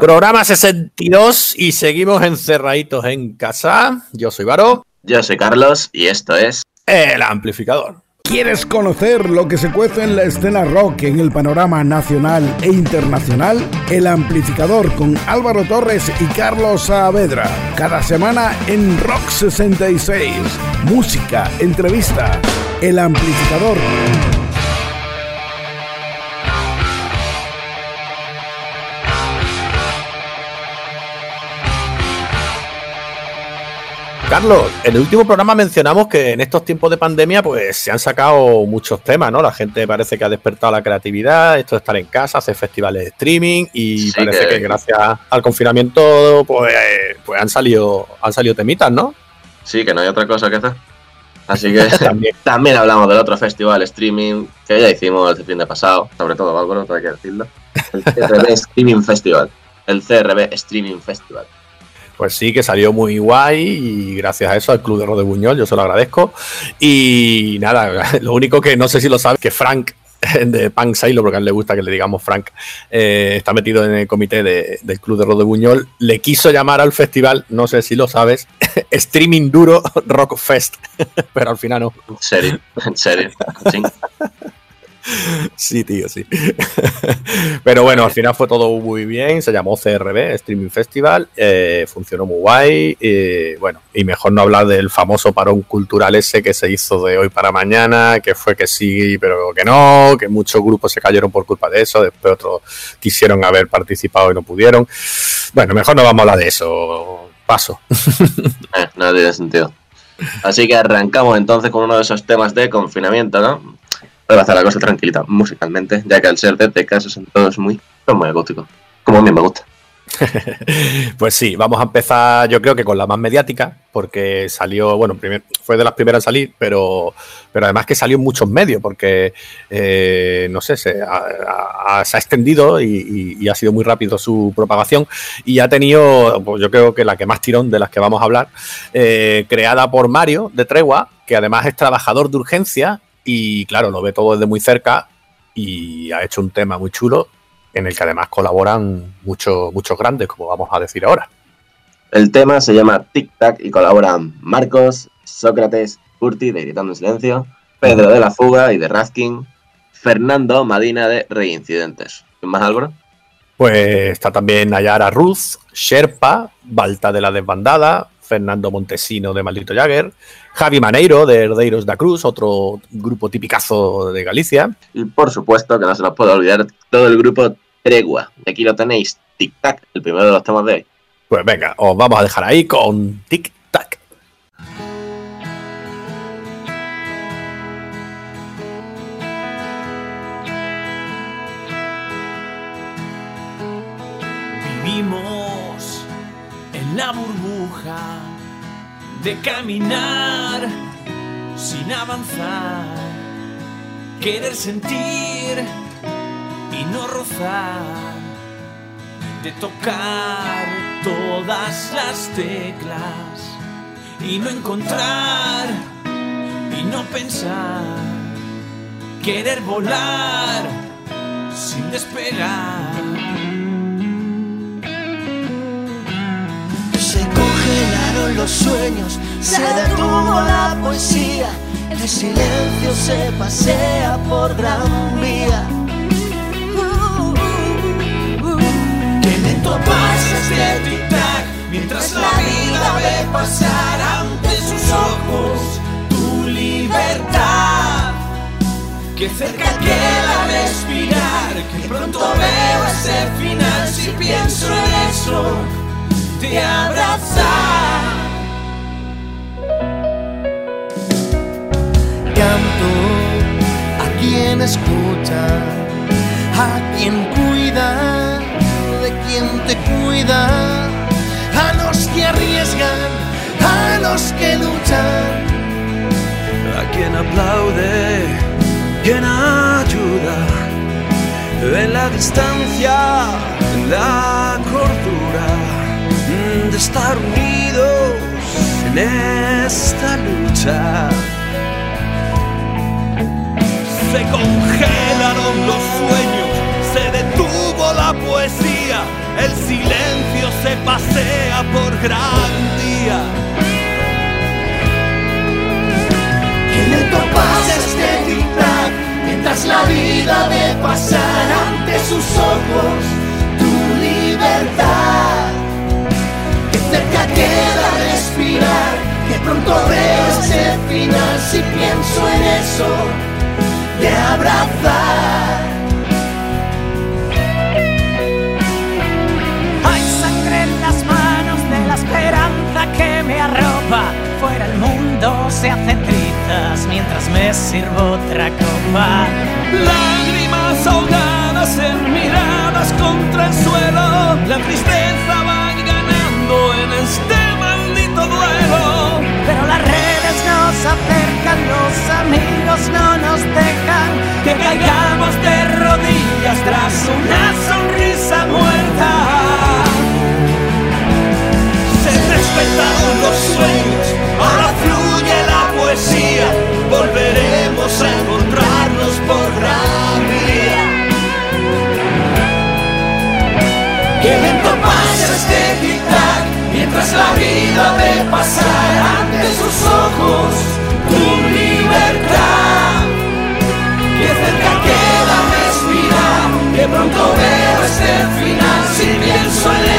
Programa 62 y seguimos encerraditos en casa. Yo soy Varo. Yo soy Carlos y esto es El Amplificador. ¿Quieres conocer lo que se cuece en la escena rock en el panorama nacional e internacional? El Amplificador con Álvaro Torres y Carlos Saavedra. Cada semana en Rock 66. Música, entrevista. El Amplificador. Carlos, en el último programa mencionamos que en estos tiempos de pandemia pues se han sacado muchos temas, ¿no? La gente parece que ha despertado la creatividad, esto de estar en casa, hacer festivales de streaming y parece que... gracias al confinamiento pues, pues han salido han salido temitas, ¿no? Sí, que no hay otra cosa que hacer. Así que también. hablamos del otro festival streaming que ya hicimos el fin de pasado, sobre todo Álvaro, hay que decirlo. El CRB Streaming Festival. El CRB Streaming Festival. Pues sí, que salió muy guay y gracias a eso al Club de Rode Buñol, yo se lo agradezco. Y nada, lo único que no sé si lo sabes, que Frank de Punk Sailor, porque a él le gusta que le digamos Frank, eh, está metido en el comité del Club de Rode Buñol, le quiso llamar al festival, no sé si lo sabes, Streaming Duro Rock Fest, pero al final no. En serio, en serio. Sí. Sí, tío, sí. Pero bueno, al final fue todo muy bien. Se llamó CRB, Streaming Festival. Eh, funcionó muy guay. Y, bueno, y mejor no hablar del famoso parón cultural ese que se hizo de hoy para mañana, que fue que sí, pero que no, que muchos grupos se cayeron por culpa de eso. Después otros quisieron haber participado y no pudieron. Bueno, mejor no vamos a hablar de eso. Paso. Eh, no tiene sentido. Así que arrancamos entonces con uno de esos temas de confinamiento, ¿no? A hacer la cosa tranquilita musicalmente, ya que al ser de casos son todos muy, muy acústicos, como a mí me gusta. pues sí, vamos a empezar yo creo que con la más mediática, porque salió, bueno, primer, fue de las primeras a salir, pero, pero además que salió en muchos medios, porque, eh, no sé, se ha, se ha extendido y, ha sido muy rápido su propagación y ha tenido, pues yo creo que la que más tirón de las que vamos a hablar, eh, creada por Mario de Tregua, que además es trabajador de urgencia y claro, lo ve todo desde muy cerca y ha hecho un tema muy chulo en el que además colaboran muchos, muchos grandes, como vamos a decir ahora. El tema se llama Tic Tac y colaboran Marcos, Sócrates, Curti de Gritando en Silencio, Pedro de la Fuga y de Raskin, Fernando Madina de Reincidentes. ¿Quién más, Álvaro? Pues está también Nayara Ruz, Sherpa, Balta de la Desbandada, Fernando Montesino de Maldito Jagger, Javi Maneiro de Herdeiros da Cruz, otro grupo tipicazo de Galicia. Y por supuesto que no se nos puede olvidar todo el grupo Tregua. Aquí lo tenéis, Tic Tac, el primero de los temas de hoy. Pues venga, os vamos a dejar ahí con Tic Tac. Vivimos en la burbuja de caminar sin avanzar, querer sentir y no rozar, de tocar todas las teclas y no encontrar y no pensar, querer volar sin despegar. Los sueños, se detuvo la poesía, el silencio se pasea por gran vía. Que lento pasa este tic-tac, mientras la vida ve pasar ante sus ojos tu libertad. Que cerca queda respirar, que pronto veo ese final si pienso en eso, te escucha, a quien cuida, de quien te cuida, a los que arriesgan, a los que luchan, a quien aplaude, quien ayuda, en la distancia, en la cordura de estar unidos en esta lucha se congelaron los sueños, se detuvo la poesía, el silencio se pasea por gran día. Que lento pasa este tic mientras la vida ve pasar ante sus ojos tu libertad. Que cerca queda respirar, que pronto veo ese final si pienso en eso de abrazar. Hay sangre en las manos de la esperanza que me arropa. Fuera el mundo se hacen trizas mientras me sirvo otra copa. Lágrimas ahogadas en miradas contra el suelo. La tristeza va nos acercan, los amigos no nos dejan que caigamos de rodillas tras una sonrisa muerta. Se respetaron los sueños, ahora fluye la poesía, volveremos a encontrarnos por gran vía. Que lento pasa este tic-tac, mientras la vida ve pasar ante sus ojos tu libertad. Que cerca queda respirar, que pronto veo este final si pienso en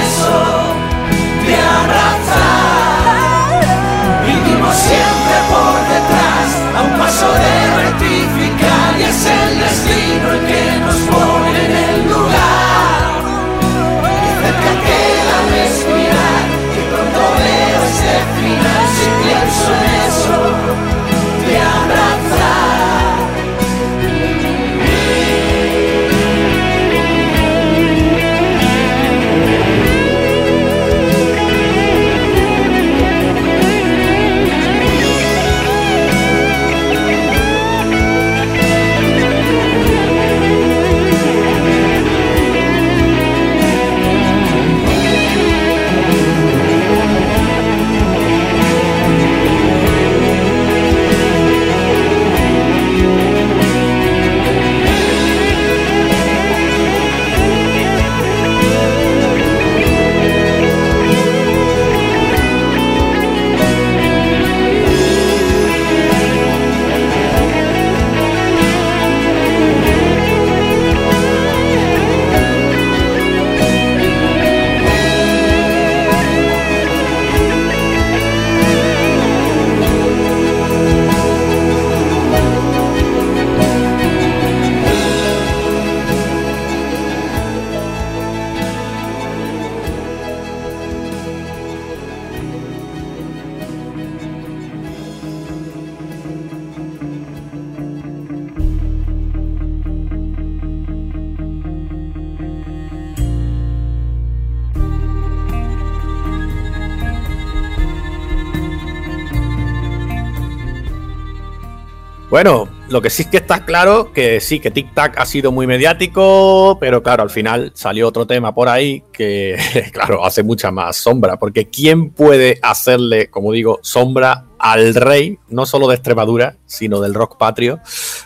Bueno, lo que sí es que está claro que sí, que Tic Tac ha sido muy mediático, pero claro, al final salió otro tema por ahí que, claro, hace mucha más sombra, porque ¿quién puede hacerle, como digo, sombra al rey, no solo de Extremadura, sino del rock patrio?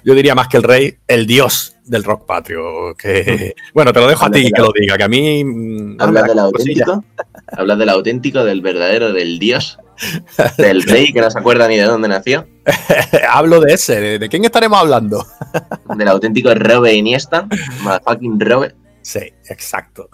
Yo diría más que el rey, el dios del rock patrio. Que, bueno, te lo dejo a ti que lo diga, que a mí. mm, Hablas del anda, cosilla. auténtico, hablas del auténtico, del verdadero, del dios, del rey que no se acuerda ni de dónde nació, Hablo de ese, de, quién estaremos hablando? del auténtico Robe Iniesta, motherfucking Robe. Sí, exacto.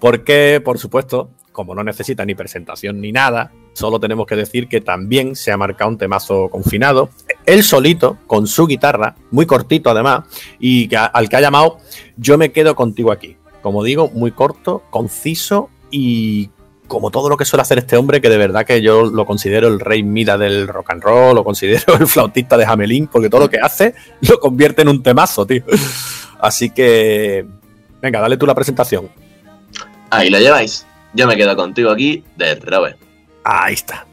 Porque, por supuesto, como no necesita ni presentación ni nada, solo tenemos que decir que también se ha marcado un temazo confinado, él solito, con su guitarra, muy cortito además, y que, al que ha llamado Yo me quedo contigo aquí. Como digo, muy corto, conciso y como todo lo que suele hacer este hombre, que de verdad que yo lo considero el rey Mida del rock and roll, lo considero el flautista de Hamelin, porque todo lo que hace lo convierte en un temazo, tío. Así que, venga, dale tú la presentación. Ahí lo lleváis. Yo me quedo contigo aquí, de Robe. Ahí está.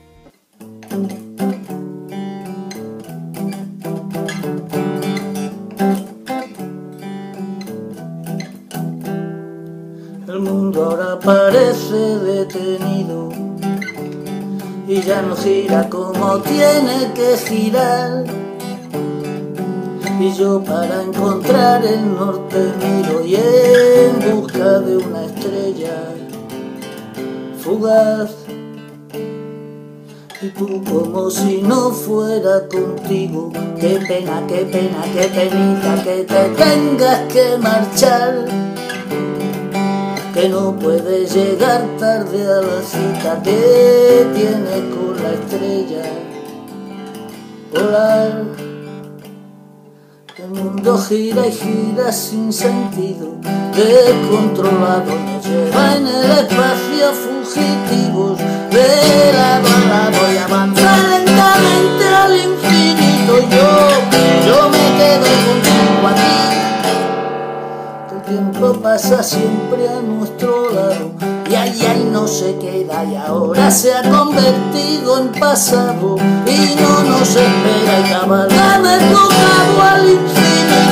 Mundo ahora parece detenido y ya no gira como tiene que girar. Y yo para encontrar el norte miro y en busca de una estrella fugaz. Y tú como si no fuera contigo, qué pena, qué pena, qué penita que te tengas que marchar. Que no puedes llegar tarde a la cita que tienes con la estrella polar. El mundo gira y gira sin sentido, descontrolado nos lleva en el espacio fugitivos, de El pasa siempre a nuestro lado. Y ahí, ahí no se queda y ahora se ha convertido en pasado. Y no nos espera y cabalgame tocado al infinito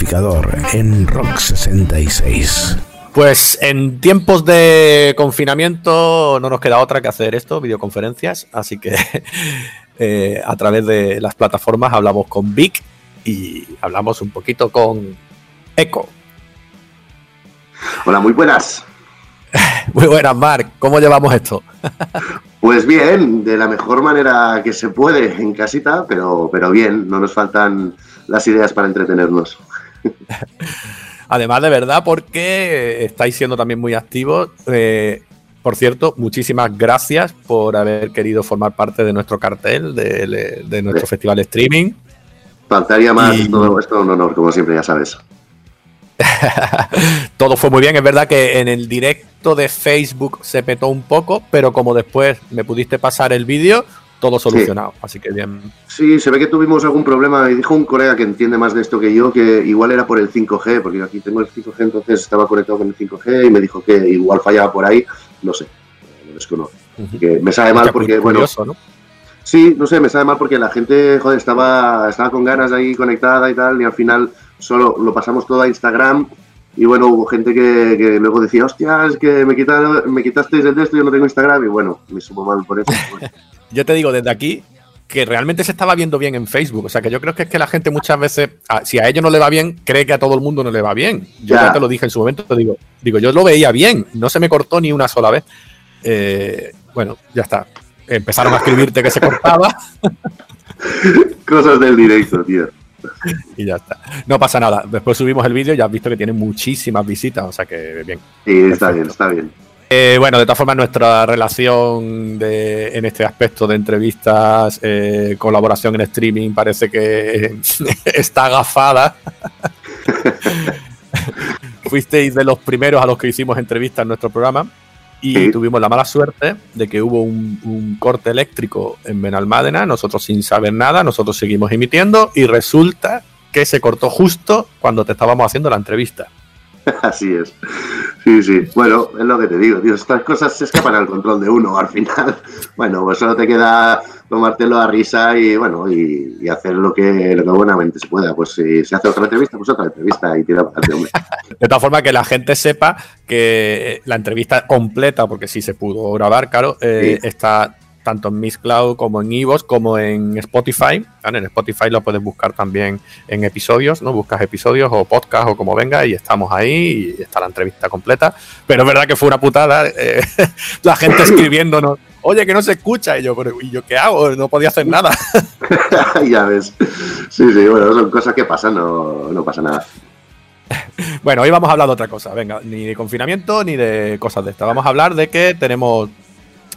amplificador en Rock 66. Pues en tiempos de confinamiento no nos queda otra que hacer esto, videoconferencias, así que eh, a través de las plataformas hablamos con Vic y hablamos un poquito con Echo. Hola, muy buenas. Muy buenas, Marc. ¿Cómo llevamos esto? Pues bien, de la mejor manera que se puede en casita, pero, pero bien, no nos faltan las ideas para entretenernos. Además, de verdad, porque estáis siendo también muy activos. Eh, por cierto, muchísimas gracias por haber querido formar parte de nuestro cartel, de, de nuestro Sí. festival de streaming. Faltaría más, Y- todo esto un honor, como siempre, ya sabes. Todo fue muy bien. Es verdad que en el directo de Facebook se petó un poco, pero como después me pudiste pasar el vídeo, todo solucionado. Así que bien. Sí, se ve que tuvimos algún problema. Me dijo un colega que entiende más de esto que yo que igual era por el 5G, porque yo aquí tengo el 5G, entonces estaba conectado con el 5G y me dijo que igual fallaba por ahí. No sé, lo desconozco. Así que me sabe mal porque, cu- bueno, curioso, ¿no? Sí, no sé, me sabe mal porque la gente, joder, estaba, estaba con ganas ahí conectada y tal, y al final solo lo pasamos todo a Instagram. Y bueno, hubo gente que, que luego decía, hostia, es que me, quita- me quitasteis el de esto, yo no tengo Instagram. Y bueno, me supo mal por eso. Yo te digo desde aquí que realmente se estaba viendo bien en Facebook. O sea, que yo creo que es que la gente muchas veces, a- si a ellos no le va bien, cree que a todo el mundo no le va bien. Yo Ya. ya te lo dije en su momento, te digo, digo, yo lo veía bien, no se me cortó ni una sola vez. Eh, bueno, ya está. Empezaron a escribirte que se cortaba Cosas del directo, tío. y ya está. No pasa nada. Después subimos el vídeo y ya has visto que tiene muchísimas visitas, o sea que bien. Sí, está bien, está bien. Eh, bueno, de todas formas, nuestra relación de, en este aspecto de entrevistas, eh, colaboración en streaming, parece que está agafada. Fuisteis de los primeros a los que hicimos entrevistas en nuestro programa y tuvimos la mala suerte de que hubo un, un corte eléctrico en Benalmádena, nosotros sin saber nada, nosotros seguimos emitiendo y resulta que se cortó justo cuando te estábamos haciendo la entrevista. Así es. Sí, sí. Bueno, es lo que te digo, tío. Estas cosas se escapan al control de uno al final. Bueno, pues solo te queda tomártelo a risa y bueno, y, y hacer lo que, lo que buenamente se pueda. Pues si se hace otra entrevista, pues otra entrevista y tira para hombre. De tal forma que la gente sepa que la entrevista completa, porque sí se pudo grabar, claro, eh, Sí. está tanto en Miss Cloud como en Evox como en Spotify. ¿vale? En Spotify lo puedes buscar también en episodios, ¿no? Buscas episodios o podcast o como venga y estamos ahí y está la entrevista completa. Pero es verdad que fue una putada. eh, la gente escribiéndonos, oye, que no se escucha. Y yo, ¿y yo qué hago? No podía hacer nada. ya ves. Sí, sí, bueno, son cosas que pasan, no, no pasa nada. Bueno, hoy vamos a hablar de otra cosa. Venga, ni de confinamiento ni de cosas de estas. Vamos a hablar de que tenemos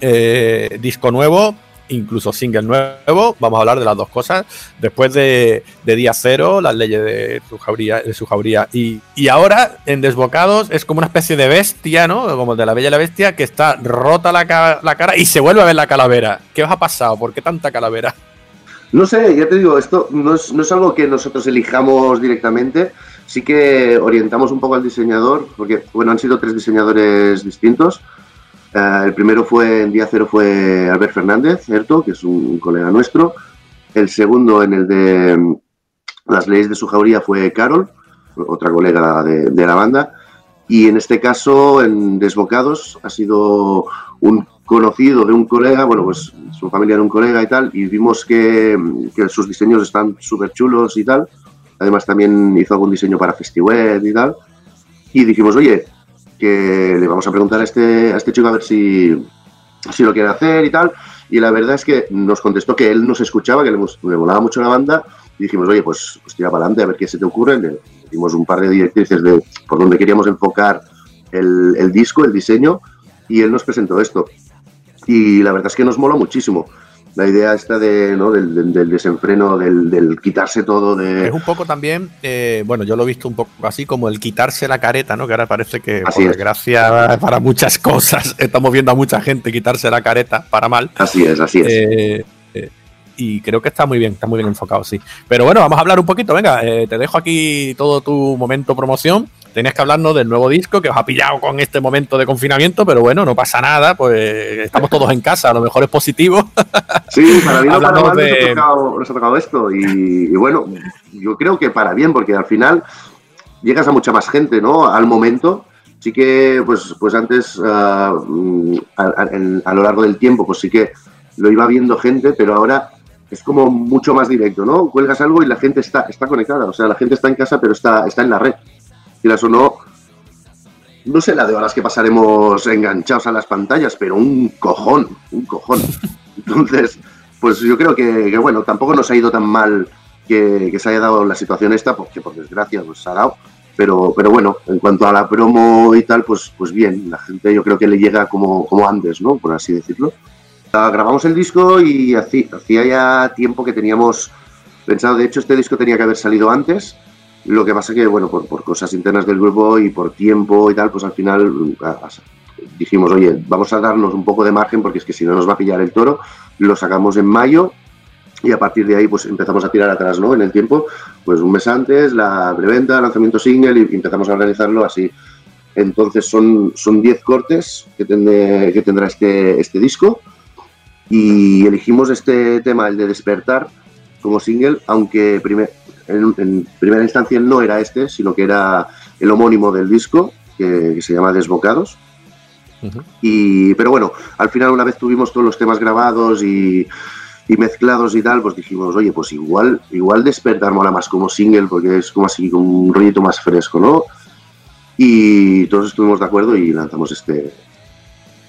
eh, disco nuevo, incluso single nuevo. Vamos a hablar de las dos cosas. Después de, de día cero, las leyes de su jauría, de su. Y, y ahora, en Desbocados, es como una especie de bestia, ¿no? Como de la Bella y la Bestia, que está rota la, la cara y se vuelve a ver la calavera. ¿Qué os ha pasado? ¿Por qué tanta calavera? No sé, ya te digo, esto no es, no es algo que nosotros elijamos directamente, sí que orientamos un poco al diseñador, porque bueno, han sido tres diseñadores distintos. Eh, el primero fue en día cero fue Albert Fernández, ¿cierto? Que es un, colega nuestro. El segundo en el de mm, las leyes de su jauría fue Carol, otra colega de, de la banda. Y en este caso, en Desbocados, ha sido un conocido de un colega, bueno, pues su familia era un colega y tal, y vimos que, que sus diseños están súper chulos y tal. Además también hizo algún diseño para Festiweb y tal. Y dijimos, oye, que le vamos a preguntar a este, a este chico a ver si, si lo quiere hacer y tal. Y la verdad es que nos contestó que él nos escuchaba, que le, le volaba mucho la banda. Y dijimos, oye, pues, pues tira para adelante a ver qué se te ocurre. Le dimos un par de directrices de por dónde queríamos enfocar el, el disco, el diseño. Y él nos presentó esto. Y la verdad es que nos mola muchísimo la idea esta de, ¿no? del, del, desenfreno, del, del, quitarse todo de... Es un poco también, eh, bueno, yo lo he visto un poco así como el quitarse la careta, ¿no? Que ahora parece que, así por desgracia, para muchas cosas, estamos viendo a mucha gente quitarse la careta para mal. Así es, así es. Eh, eh, y creo que está muy bien, está muy bien enfocado, sí. Pero bueno, vamos a hablar un poquito, venga, eh, te dejo aquí todo tu momento promoción tenías que hablarnos del nuevo disco que os ha pillado con este momento de confinamiento, pero bueno, no pasa nada, pues estamos todos en casa, a lo mejor es positivo. Sí, para mí no para mal de... nos, ha tocado, nos, ha tocado, esto y, y, bueno, yo creo que para bien, porque al final llegas a mucha más gente, ¿no? Al momento. Sí que, pues, pues antes, uh, a, a, a, lo largo del tiempo, pues sí que lo iba viendo gente, pero ahora es como mucho más directo, ¿no? Cuelgas algo y la gente está, está conectada, o sea, la gente está en casa, pero está, está en la red quieras o no, no sé la de horas que pasaremos enganchados a las pantallas, pero un cojón, un cojón. Entonces, pues yo creo que, que bueno, tampoco nos ha ido tan mal que, que, se haya dado la situación esta, porque por desgracia pues, se ha dado. Pero, pero bueno, en cuanto a la promo y tal, pues, pues bien, la gente yo creo que le llega como, como antes, ¿no? Por así decirlo. Uh, grabamos el disco y hacía, hacía ya tiempo que teníamos pensado, de hecho este disco tenía que haber salido antes, lo que pasa que, bueno, por, por, cosas internas del grupo y por tiempo y tal, pues al final dijimos, oye, vamos a darnos un poco de margen porque es que si no nos va a pillar el toro, lo sacamos en mayo y a partir de ahí pues empezamos a tirar atrás, ¿no? En el tiempo, pues un mes antes, la preventa, lanzamiento single y empezamos a organizarlo así. Entonces son 10 son cortes que, tendré, que tendrá este, este disco y elegimos este tema, el de despertar, como single, aunque primero en, en, primera instancia no era este, sino que era el homónimo del disco, que, que se llama Desbocados. Uh -huh. y, pero bueno, al final una vez tuvimos todos los temas grabados y, y, mezclados y tal, pues dijimos, oye, pues igual, igual despertar mola más como single, porque es como así, como un rollito más fresco, ¿no? Y todos estuvimos de acuerdo y lanzamos este,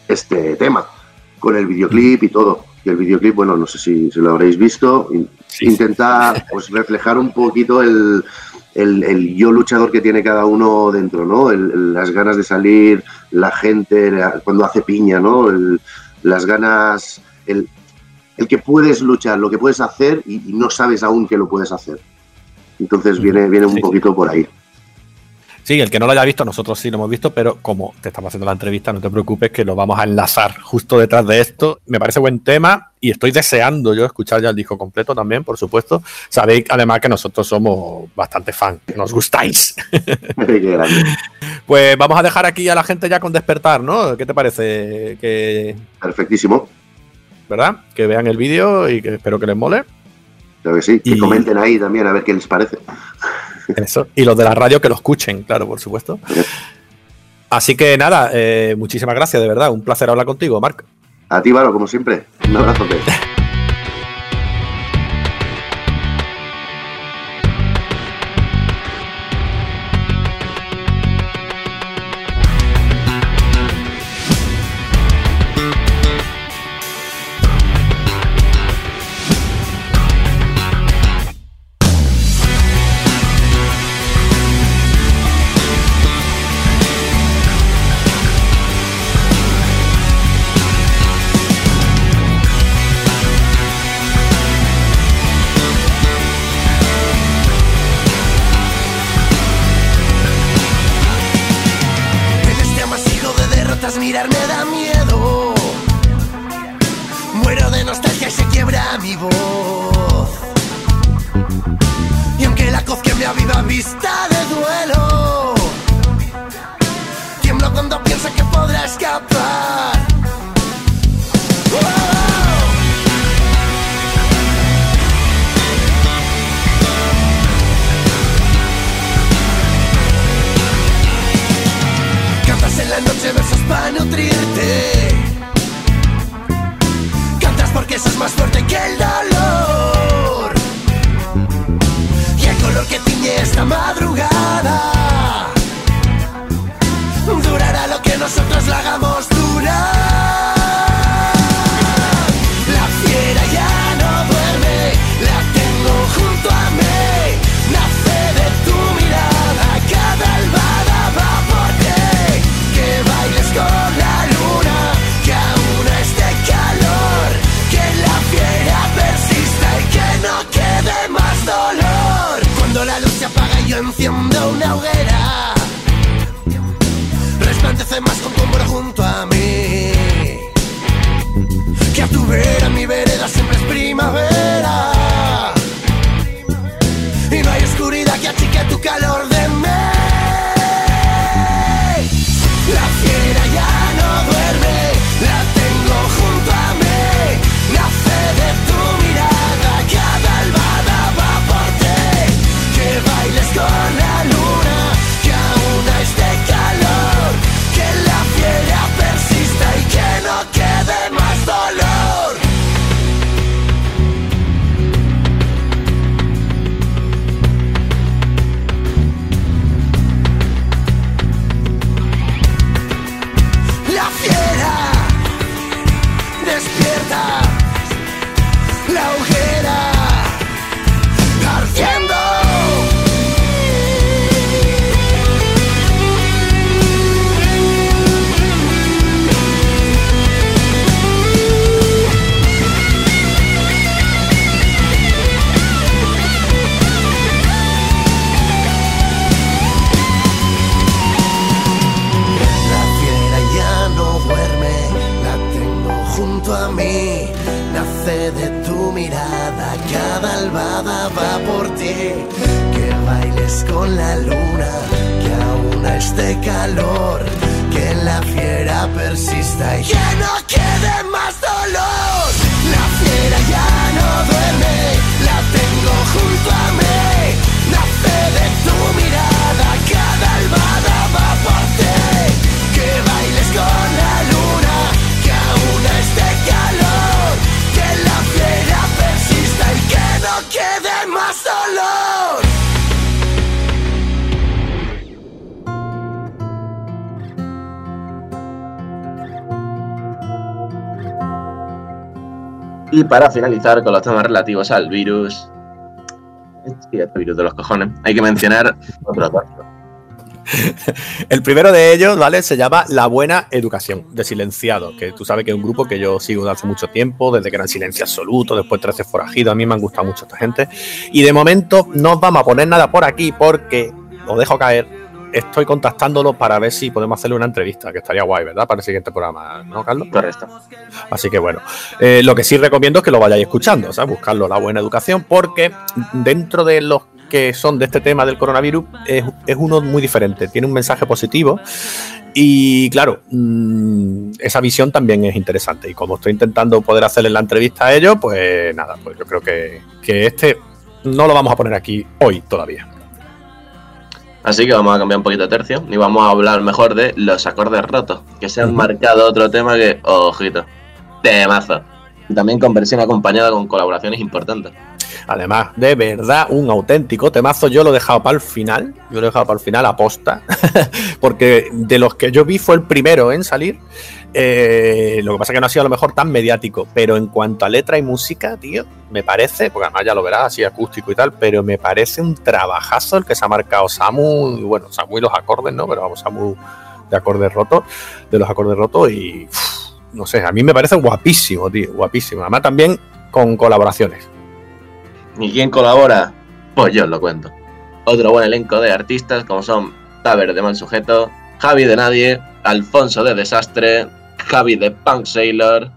este tema, con el videoclip y todo. Y el videoclip, bueno, no sé si, si lo habréis visto, sí. intenta pues, reflejar un poquito el, el, el, yo luchador que tiene cada uno dentro, ¿no? El, las ganas de salir, la gente, la, cuando hace piña, ¿no? las ganas, el, que puedes luchar, lo que puedes hacer y, y, no sabes aún que lo puedes hacer. Entonces viene, viene un sí. poquito por ahí. Sí, el que no lo haya visto, nosotros sí lo hemos visto, pero como te estamos haciendo la entrevista, no te preocupes que lo vamos a enlazar justo detrás de esto. Me parece buen tema y estoy deseando yo escuchar ya el disco completo también, por supuesto. Sabéis además que nosotros somos bastante fans, nos gustáis. pues vamos a dejar aquí a la gente ya con despertar, ¿no? ¿Qué te parece? Que... Perfectísimo. ¿Verdad? Que vean el vídeo y que espero que les mole. Creo que sí, que y... comenten ahí también a ver qué les parece. Eso. Y los de la radio que lo escuchen, claro, por supuesto. Así que nada, eh, muchísimas gracias, de verdad. Un placer hablar contigo, Marc. A ti, Varo, como siempre. Un abrazo. Y para finalizar con los temas relativos al virus. Este virus de los cojones. Hay que mencionar otro dos. El primero de ellos, ¿vale? Se llama La Buena Educación, de Silenciado, que tú sabes que es un grupo que yo sigo desde hace mucho tiempo, desde que era en silencio absoluto, después 13 forajidos, a mí me han gustado mucho esta gente. Y de momento no os vamos a poner nada por aquí porque, lo dejo caer, estoy contactándolo para ver si podemos hacerle una entrevista, que estaría guay, ¿verdad? Para el siguiente programa, ¿no, Carlos? Correcto. Así que bueno, eh, lo que sí recomiendo es que lo vayáis escuchando, ¿sabes? Buscarlo, la buena educación, porque dentro de los que son de este tema del coronavirus es, es uno muy diferente, tiene un mensaje positivo y claro, mmm, esa visión también es interesante y como estoy intentando poder hacerle la entrevista a ellos, pues nada, pues yo creo que, que este no lo vamos a poner aquí hoy todavía. Así que vamos a cambiar un poquito de tercio y vamos a hablar mejor de los acordes rotos, que se han marcado otro tema que, ojito, temazo. Y también con versión acompañada con colaboraciones importantes. Además, de verdad, un auténtico temazo. Yo lo he dejado para el final. Yo lo he dejado para el final aposta. porque de los que yo vi fue el primero en salir. Eh, lo que pasa es que no ha sido a lo mejor tan mediático. Pero en cuanto a letra y música, tío, me parece, porque además ya lo verás así acústico y tal, pero me parece un trabajazo el que se ha marcado Samu. y Bueno, Samu y los acordes, ¿no? Pero vamos, Samu de acordes rotos, de los acordes rotos y. no sé, a mí me parece guapísimo, tío, guapísimo. Además, también con colaboraciones. ¿Y quién colabora? Pues yo os lo cuento. Otro buen elenco de artistas como son Taber de Mal Sujeto, Javi de Nadie, Alfonso de Desastre, Javi de Punk Sailor,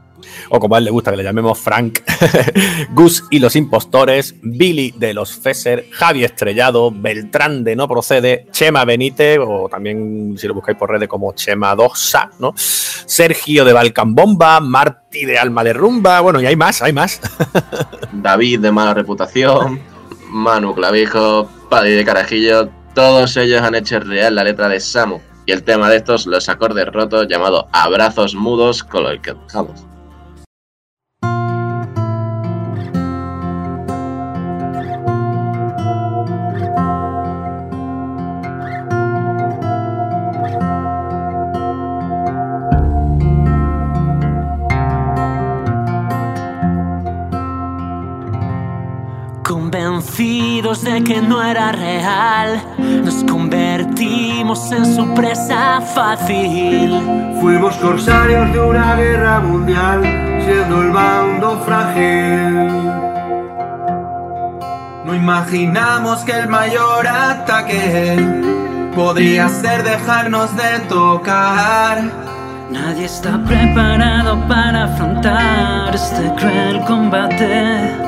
o como a él le gusta que le llamemos Frank, Gus y los impostores, Billy de los Fesser, Javi Estrellado, Beltrán de No Procede, Chema Benítez, o también si lo buscáis por redes como Chema Dosa, ¿no? Sergio de Balcan Bomba, Marty de Alma de Rumba, bueno, y hay más, hay más. David de Mala Reputación, Manu Clavijo, Paddy de Carajillo, todos ellos han hecho real la letra de Samu. Y el tema de estos, los acordes rotos, llamado Abrazos Mudos, con el que dejamos. Que no era real, nos convertimos en su presa fácil. Fuimos corsarios de una guerra mundial, siendo el bando frágil. No imaginamos que el mayor ataque podría ser dejarnos de tocar. Nadie está preparado para afrontar este cruel combate.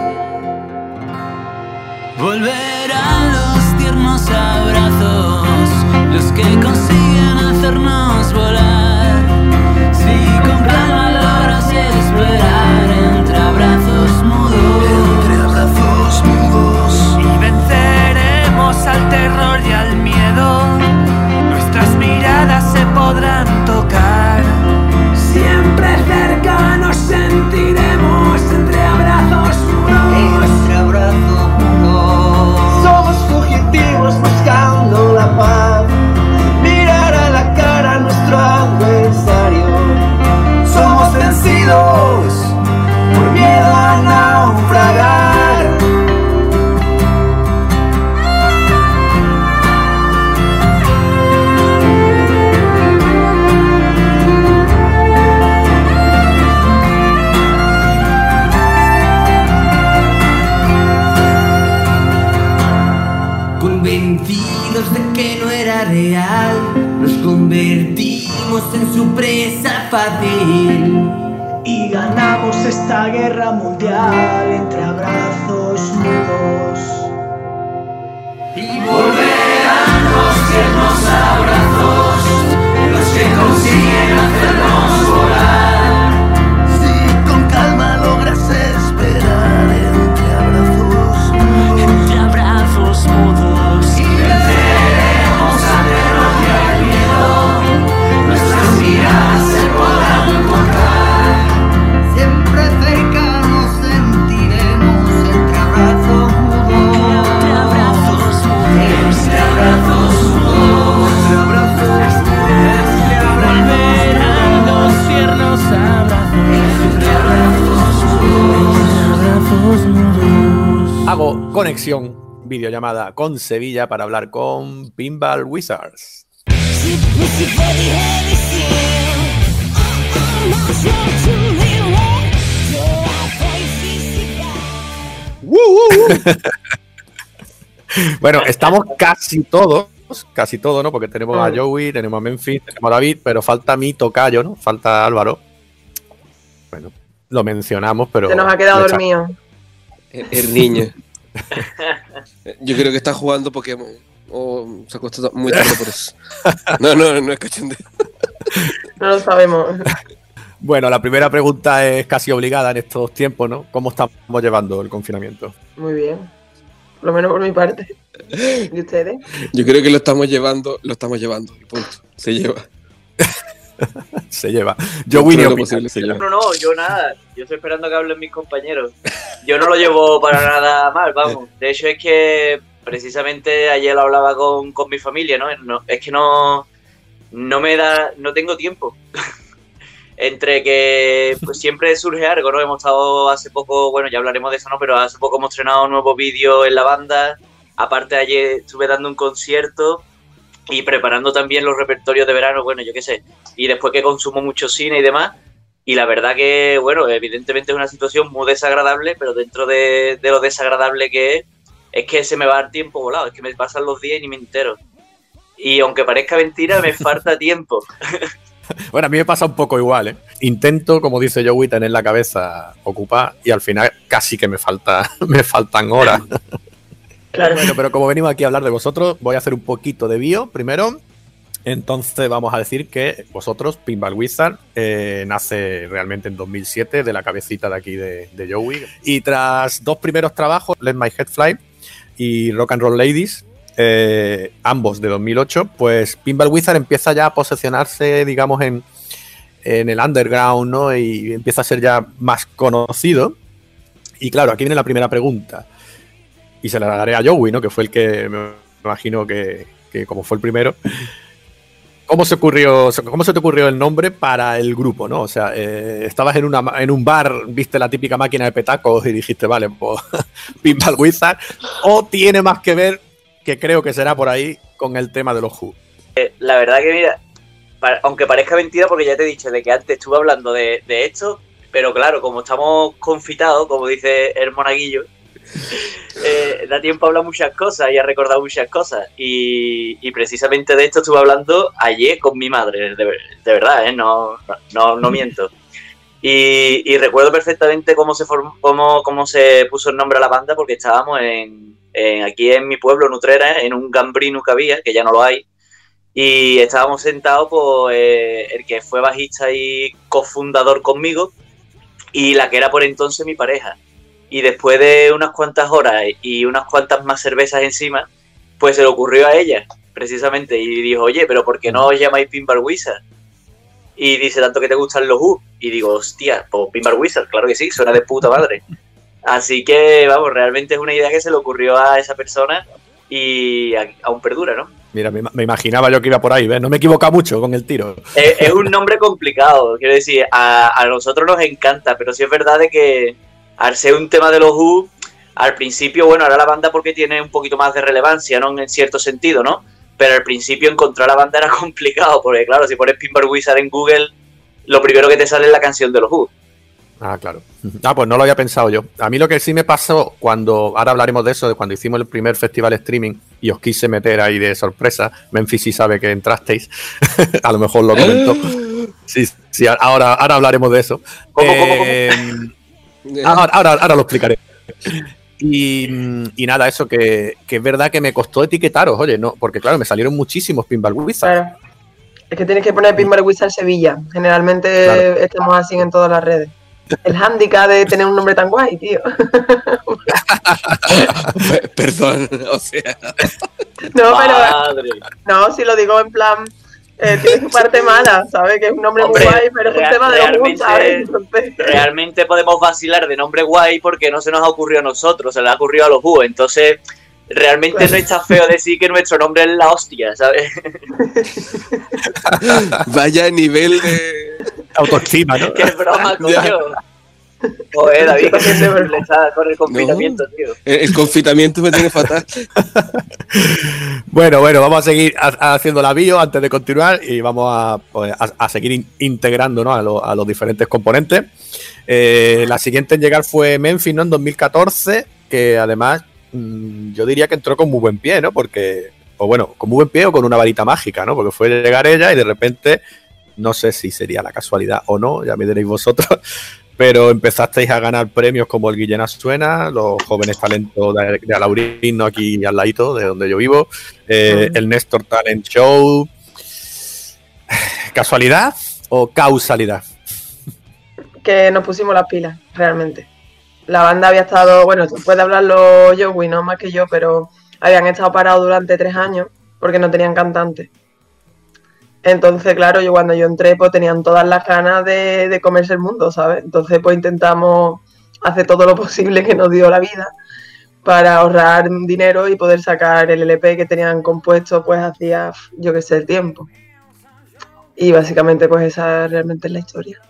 Los tiernos abrazos, los que consiguen hacernos volar. Si con calma logras esperar entre abrazos convertimos en su presa fácil. Y ganamos esta guerra mundial entre conexión, videollamada con Sevilla para hablar con Pinball Wizards. Bueno, estamos casi todos, casi todos, ¿no? Porque tenemos a Joey, tenemos a Memphis, tenemos a David, pero falta mi tocayo, ¿no? Falta Álvaro. Bueno, lo mencionamos, pero. Se nos ha quedado dormido. El, el niño. Yo creo que está jugando Pokémon. O se acostó muy tarde por eso. No, no, no es cachondeo. No lo sabemos. Bueno, la primera pregunta es casi obligada en estos tiempos, ¿no? ¿Cómo estamos llevando el confinamiento? Muy bien. Por lo menos por mi parte. ¿Y ustedes? Yo creo que lo estamos llevando, lo estamos llevando. Punto. Se lleva. Se lleva. Se lleva. No, no, yo nada. Yo estoy esperando que hablen mis compañeros. Yo no lo llevo para nada mal, vamos. De hecho, es que precisamente ayer lo hablaba con, con mi familia, ¿no? No- Es que no, no me da, no tengo tiempo. Entre que pues, siempre surge algo, ¿no? Hemos estado hace poco, bueno, ya hablaremos de eso, ¿no? Pero hace poco hemos estrenado un nuevo vídeo en la banda. Aparte, ayer estuve dando un concierto y preparando también los repertorios de verano, bueno, yo qué sé. Y después que consumo mucho cine y demás. Y la verdad que, bueno, evidentemente es una situación muy desagradable, pero dentro de, de lo desagradable que es, es que se me va el tiempo volado, es que me pasan los días y ni me entero. Y aunque parezca mentira, me falta tiempo. Bueno, a mí me pasa un poco igual, ¿eh? intento, como dice Joey, tener la cabeza ocupada y al final casi que me falta, me faltan horas. Bueno, pero como venimos aquí a hablar de vosotros, voy a hacer un poquito de bio primero. Entonces vamos a decir que vosotros, Pinball Wizard, eh, nace realmente en 2007 de la cabecita de aquí de, de Joey. Y tras dos primeros trabajos, Let My Head Fly y Rock and Roll Ladies, eh, ambos de 2008, pues Pinball Wizard empieza ya a posesionarse, digamos, en, en el underground, ¿no? Y empieza a ser ya más conocido. Y claro, aquí viene la primera pregunta. Y se la daré a Joey, ¿no? Que fue el que me imagino que, que como fue el primero. ¿Cómo se, ocurrió, ¿Cómo se te ocurrió el nombre para el grupo, no? O sea, eh, estabas en, una, en un bar, viste la típica máquina de petacos y dijiste, vale, pues Pinball Wizard. ¿O tiene más que ver, que creo que será por ahí, con el tema de los Who? Eh, la verdad que, mira, aunque parezca mentira, porque ya te he dicho de que antes estuve hablando de, esto, pero claro, como estamos confitados, como dice el monaguillo, eh, da tiempo a hablar muchas cosas y a recordar muchas cosas. Y, precisamente de esto estuve hablando ayer con mi madre, de, verdad, ¿eh? no, no, no miento. Y, recuerdo perfectamente cómo se formó, cómo, cómo se puso el nombre a la banda, porque estábamos en, aquí en mi pueblo, Nutrera, en un gambrino que había, que ya no lo hay, y estábamos sentados, pues, eh, el que fue bajista y cofundador conmigo, y la que era por entonces mi pareja. Y después de unas cuantas horas y unas cuantas más cervezas encima, pues se le ocurrió a ella, precisamente, y dijo, oye, pero ¿por qué no os llamáis Pinball Wizard? Y dice, tanto que te gustan los U. Y digo, hostia, pues Pinball Wizard, claro que sí, suena de puta madre. Así que, vamos, realmente es una idea que se le ocurrió a esa persona y aún perdura, ¿no? Mira, me, imaginaba yo que iba por ahí, ¿ves? No me equivoca mucho con el tiro. Es, un nombre complicado, quiero decir, a, nosotros nos encanta, pero sí es verdad de que al ser un tema de los Who, al principio, bueno, ahora la banda porque tiene un poquito más de relevancia, ¿no? En cierto sentido, ¿no? Pero al principio encontrar la banda era complicado, porque claro, si pones Pinball Wizard en Google, lo primero que te sale es la canción de los Who. Ah, claro. Ah, pues no lo había pensado yo. A mí lo que sí me pasó cuando, ahora hablaremos de eso, de cuando hicimos el primer festival streaming y os quise meter ahí de sorpresa, Memphis sí sabe que entrasteis, a lo mejor lo comentó. Sí, sí, ahora, ahora hablaremos de eso. ¿Cómo, cómo, cómo? Eh, ahora, ahora, lo explicaré. Y, nada, eso que, es verdad que me costó etiquetaros, oye, no, porque claro, me salieron muchísimos Pinball Wizard. Claro. Es que tienes que poner Pinball Wizard Sevilla. Generalmente estamos así en todas las redes el handicap de tener un nombre tan guay, tío. Perdón, o sea. No, pero. No, si lo digo en plan. Eh, tiene su parte mala, ¿sabes? Que es un nombre muy guay, pero es un tema de los ¿sabes? Realmente podemos vacilar de nombre guay porque no se nos ha ocurrido a nosotros, se le ha ocurrido a los U. Entonces, realmente no está feo decir que nuestro nombre es la hostia, ¿sabes? Vaya nivel de autoestima, ¿no? Qué broma, coño. Joder, David, que se me con el confitamiento, tío. El, confitamiento me tiene fatal. bueno, bueno, vamos a seguir haciendo la bio antes de continuar y vamos a, pues, seguir integrando ¿no? a, los diferentes componentes. Eh, la siguiente en llegar fue Memphis, ¿no? En 2014, que además mm, yo diría que entró con muy buen pie, ¿no? Porque, o bueno, con muy buen pie o con una varita mágica, ¿no? Porque fue llegar ella y de repente no sé si sería la casualidad o no, ya me diréis vosotros, pero empezasteis a ganar premios como el Guillena Suena, los jóvenes talentos de, de Alaurino aquí al ladito, de donde yo vivo, eh, el Néstor Talent Show. ¿Casualidad o causalidad? Que nos pusimos las pilas, realmente. La banda había estado, bueno, puede hablarlo Joey, no más que yo, pero habían estado parados durante tres años porque no tenían cantante. Entonces, claro, yo cuando yo entré, pues tenían todas las ganas de, comerse el mundo, ¿sabes? Entonces, pues intentamos hacer todo lo posible que nos dio la vida para ahorrar dinero y poder sacar el LP que tenían compuesto, pues hacía, yo qué sé, el tiempo. Y básicamente, pues esa realmente es la historia.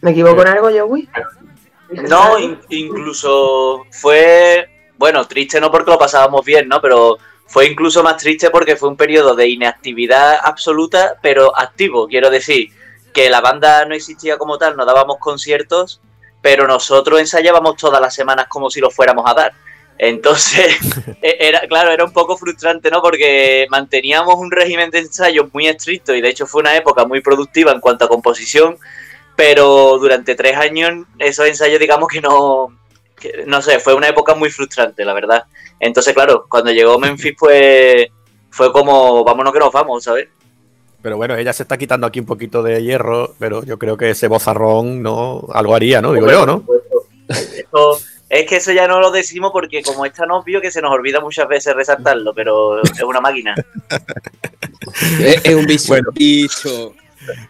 ¿Me equivoco en algo, Joey? No, incluso fue, bueno, triste no porque lo pasábamos bien, ¿no? Pero fue incluso más triste porque fue un periodo de inactividad absoluta, pero activo. Quiero decir que la banda no existía como tal, no dábamos conciertos, pero nosotros ensayábamos todas las semanas como si lo fuéramos a dar. Entonces, e- era, claro, era un poco frustrante, ¿no? Porque manteníamos un régimen de ensayos muy estricto y de hecho fue una época muy productiva en cuanto a composición, pero durante tres años esos ensayos, digamos que no, que, no sé, fue una época muy frustrante, la verdad. Entonces, claro, cuando llegó Memphis, pues fue como, vámonos que nos vamos, ¿sabes? Pero bueno, ella se está quitando aquí un poquito de hierro, pero yo creo que ese bozarrón no algo haría, ¿no? Digo yo, ¿no? Eso- es que eso ya no lo decimos porque como es tan obvio que se nos olvida muchas veces resaltarlo, pero es una máquina. Es, es un bicho. Bueno. bicho.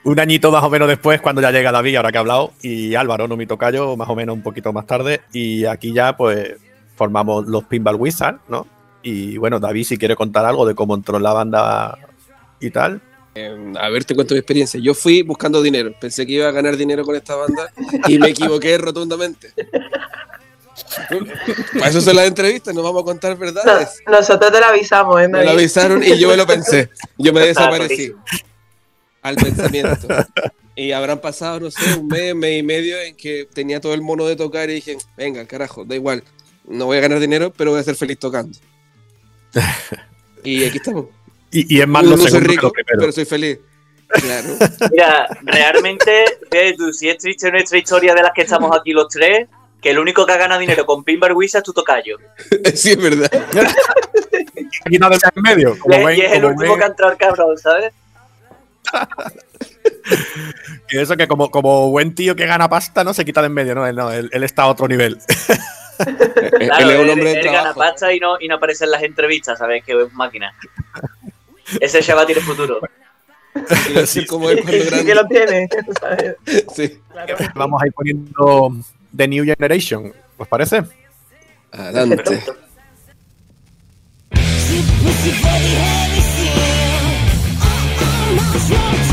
Un añito más o menos después, cuando ya llega David, ahora que ha hablado, y Álvaro, no mi tocayo, más o menos un poquito más tarde, y aquí ya pues formamos los Pinball Wizards, ¿no? Y bueno, David, si quiere contar algo de cómo entró en la banda y tal. Eh, a ver, te cuento mi experiencia. Yo fui buscando dinero. Pensé que iba a ganar dinero con esta banda y me equivoqué rotundamente. Para eso son las entrevistas, nos vamos a contar No, verdades. nosotros te lo avisamos, ¿eh? Me lo avisaron y yo me lo pensé. Yo me desaparecí al pensamiento. Y habrán pasado, no sé, un mes, mes y medio en que tenía todo el mono de tocar y dije, venga, carajo, da igual. No voy a ganar dinero, pero voy a ser feliz tocando. Y aquí estamos. Y, y es más no lo soy rico, pero soy feliz. Claro. Mira, realmente, tú, si es triste nuestra historia de las que estamos aquí los tres, que el único que ha ganado dinero con Pinball Wizard es tu tocayo. sí, es verdad. Se quita de en medio. Y Como es, ven, y es el último ven, que ha entrado el cabrón, ¿sabes? Que eso que como, como buen tío que gana pasta, no se quita de en medio, no, él, no, él, él está a otro nivel. Claro, él es un él, hombre de él gana pasta y no, y no aparece en las entrevistas, ¿sabes? Que es máquina. Ese chaval tiene futuro. Quiero ser como cuando Sí grande. que lo tiene, ¿sabes? Sí. Claro. Vamos a ir poniendo The New Generation, ¿os parece? Adelante. Cause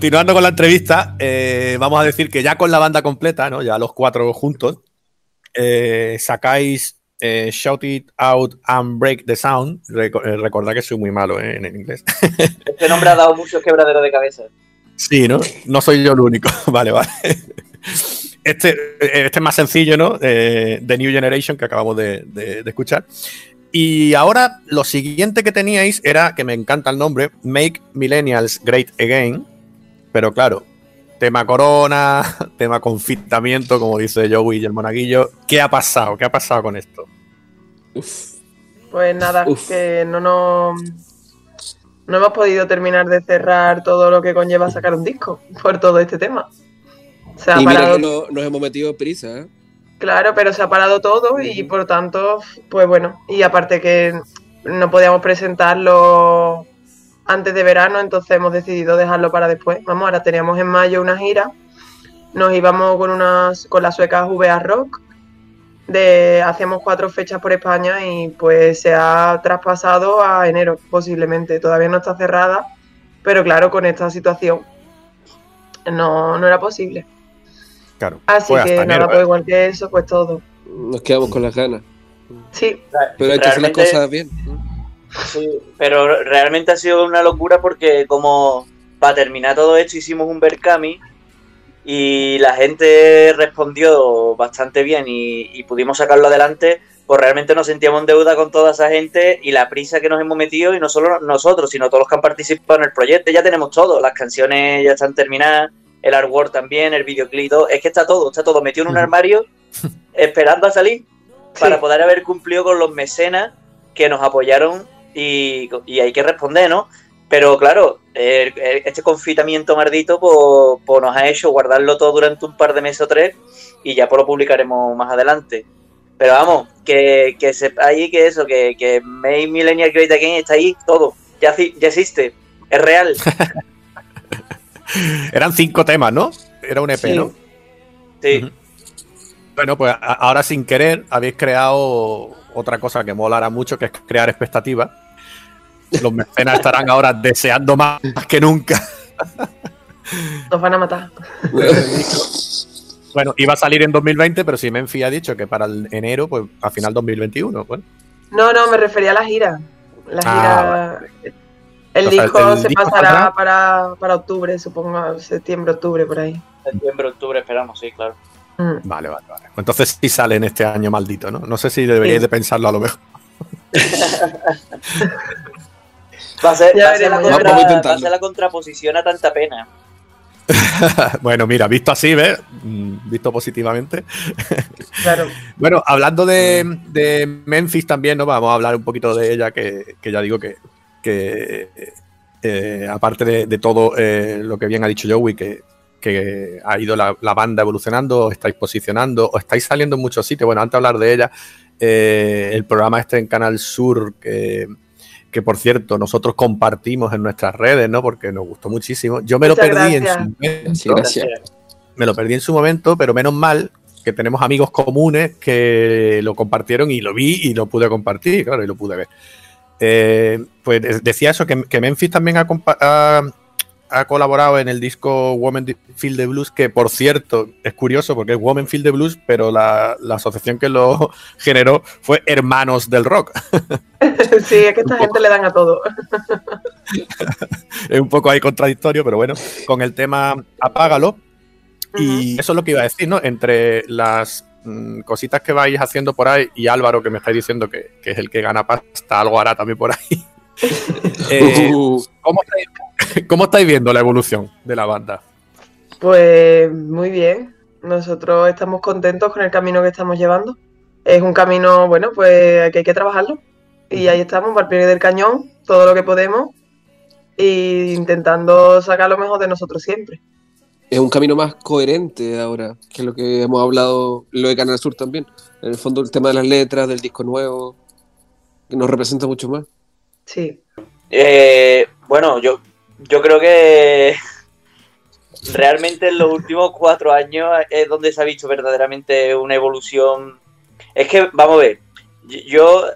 continuando con la entrevista, eh, vamos a decir que ya con la banda completa, ¿no? Ya los cuatro juntos, eh, sacáis eh, Shout It Out and Break the Sound. Reco- recordad que soy muy malo en el inglés. Este nombre ha dado muchos quebraderos de cabeza. Sí, ¿no? No soy yo el único. vale, vale. Este, este es más sencillo, ¿no? The New Generation, que acabamos de, de- de escuchar. Y ahora lo siguiente que teníais era, que me encanta el nombre, Make Millennials Great Again. Pero claro, tema corona, tema confitamiento, como dice Joey y el monaguillo. ¿Qué ha pasado? ¿Qué ha pasado con esto? Pues nada, Uf. que no nos. No hemos podido terminar de cerrar todo lo que conlleva sacar un disco por todo este tema. Se ha Y mira que no- nos hemos metido prisa, ¿eh? claro, pero se ha parado todo y por tanto, pues bueno, y aparte que no podíamos presentarlo antes de verano, entonces hemos decidido dejarlo para después. Vamos, ahora teníamos en mayo una gira, nos íbamos con unas con las suecas VA Rock, de hacíamos cuatro fechas por España y pues se ha traspasado a enero posiblemente. Todavía no está cerrada, pero claro, con esta situación no, no era posible. Claro. Así fue que nada, enero, pues ¿eh? igual que eso, pues todo. Nos quedamos con las ganas. Sí, Pero hay que hacer las cosas bien. Sí, pero realmente ha sido una locura porque como para terminar todo esto hicimos un Berkami y la gente respondió bastante bien y, y pudimos sacarlo adelante, pues realmente nos sentíamos en deuda con toda esa gente y la prisa que nos hemos metido y no solo nosotros, sino todos los que han participado en el proyecto, ya tenemos todo, las canciones ya están terminadas, el artwork también, el videoclip, todo, es que está todo, está todo metido en un armario esperando a salir para poder haber cumplido con los mecenas que nos apoyaron y, y hay que responder, ¿no? Pero claro, el- el- este confitamiento maldito pues, pues nos ha hecho guardarlo todo durante un par de meses o tres y ya pues lo publicaremos más adelante. Pero vamos, que, que sepáis que eso, que, que Make Millennial Great Again está ahí todo, ya, ya existe, es real. Eran cinco temas, ¿no? Era un EP, Sí. ¿no? Sí. Bueno, pues ahora sin querer habéis creado otra cosa que molará mucho, que es crear expectativas. Los mecenas estarán ahora deseando más que nunca. nos van a matar. Bueno, iba a salir en 2020, pero si Menfi ha dicho que para el enero, pues a final 2021. Bueno, No, no, me refería a la gira. La Ah, gira. El O sea, disco el se disco pasará para, para octubre, supongo, septiembre, octubre, por ahí. Septiembre, octubre, esperamos, sí, claro. Mm. vale, vale, vale. Entonces sí sale en este año maldito, ¿no? No sé si deberíais Sí. de pensarlo a lo mejor. Va a ser, va a ser la, contra- va a ser la contraposición a tanta pena. bueno, mira, visto así, ¿ves? Mm, Visto positivamente. Claro. Bueno, hablando de, de Memphis también, ¿no? Vamos a hablar un poquito de ella, que, que ya digo que, que, eh, aparte de, de todo eh, lo que bien ha dicho Joey, que, que ha ido la, la banda evolucionando, os estáis posicionando, os estáis saliendo en muchos sitios. Bueno, antes de hablar de ella, eh, el programa este en Canal Sur, que, que por cierto, nosotros compartimos en nuestras redes, ¿no? Porque nos gustó muchísimo. Yo me lo perdí en su momento Sí, gracias. me lo perdí en su momento, pero menos mal que tenemos amigos comunes que lo compartieron y lo vi y lo pude compartir, claro, y lo pude ver. Eh, pues de- decía eso, que, que Memphis también ha, ha- ha colaborado en el disco Women Feel the Blues, que por cierto es curioso porque es Women Feel the Blues, pero la, la asociación que lo generó fue Hermanos del Rock. sí, es que esta gente le dan a todo. es un poco ahí contradictorio, pero bueno, con el tema Apágalo. Y eso es lo que iba a decir, ¿no? Entre las mm, cositas que vais haciendo por ahí y Álvaro, que me estáis diciendo que, que es el que gana pasta, algo hará también por ahí. Eh, Uh, ¿cómo, estáis, cómo estáis viendo la evolución de la banda? Pues muy bien. Nosotros estamos contentos con el camino que estamos llevando. Es un camino, bueno, pues que hay que trabajarlo. Y ahí estamos, al pie del cañón, todo lo que podemos. E intentando sacar lo mejor de nosotros siempre. es un camino más coherente ahora, que lo que hemos hablado, lo de Canal Sur también. En el fondo, el tema de las letras, del disco nuevo, que nos representa mucho más. Sí. Eh, bueno, yo, yo creo que realmente en los últimos cuatro años es donde se ha visto verdaderamente una evolución. Es que, vamos a ver, yo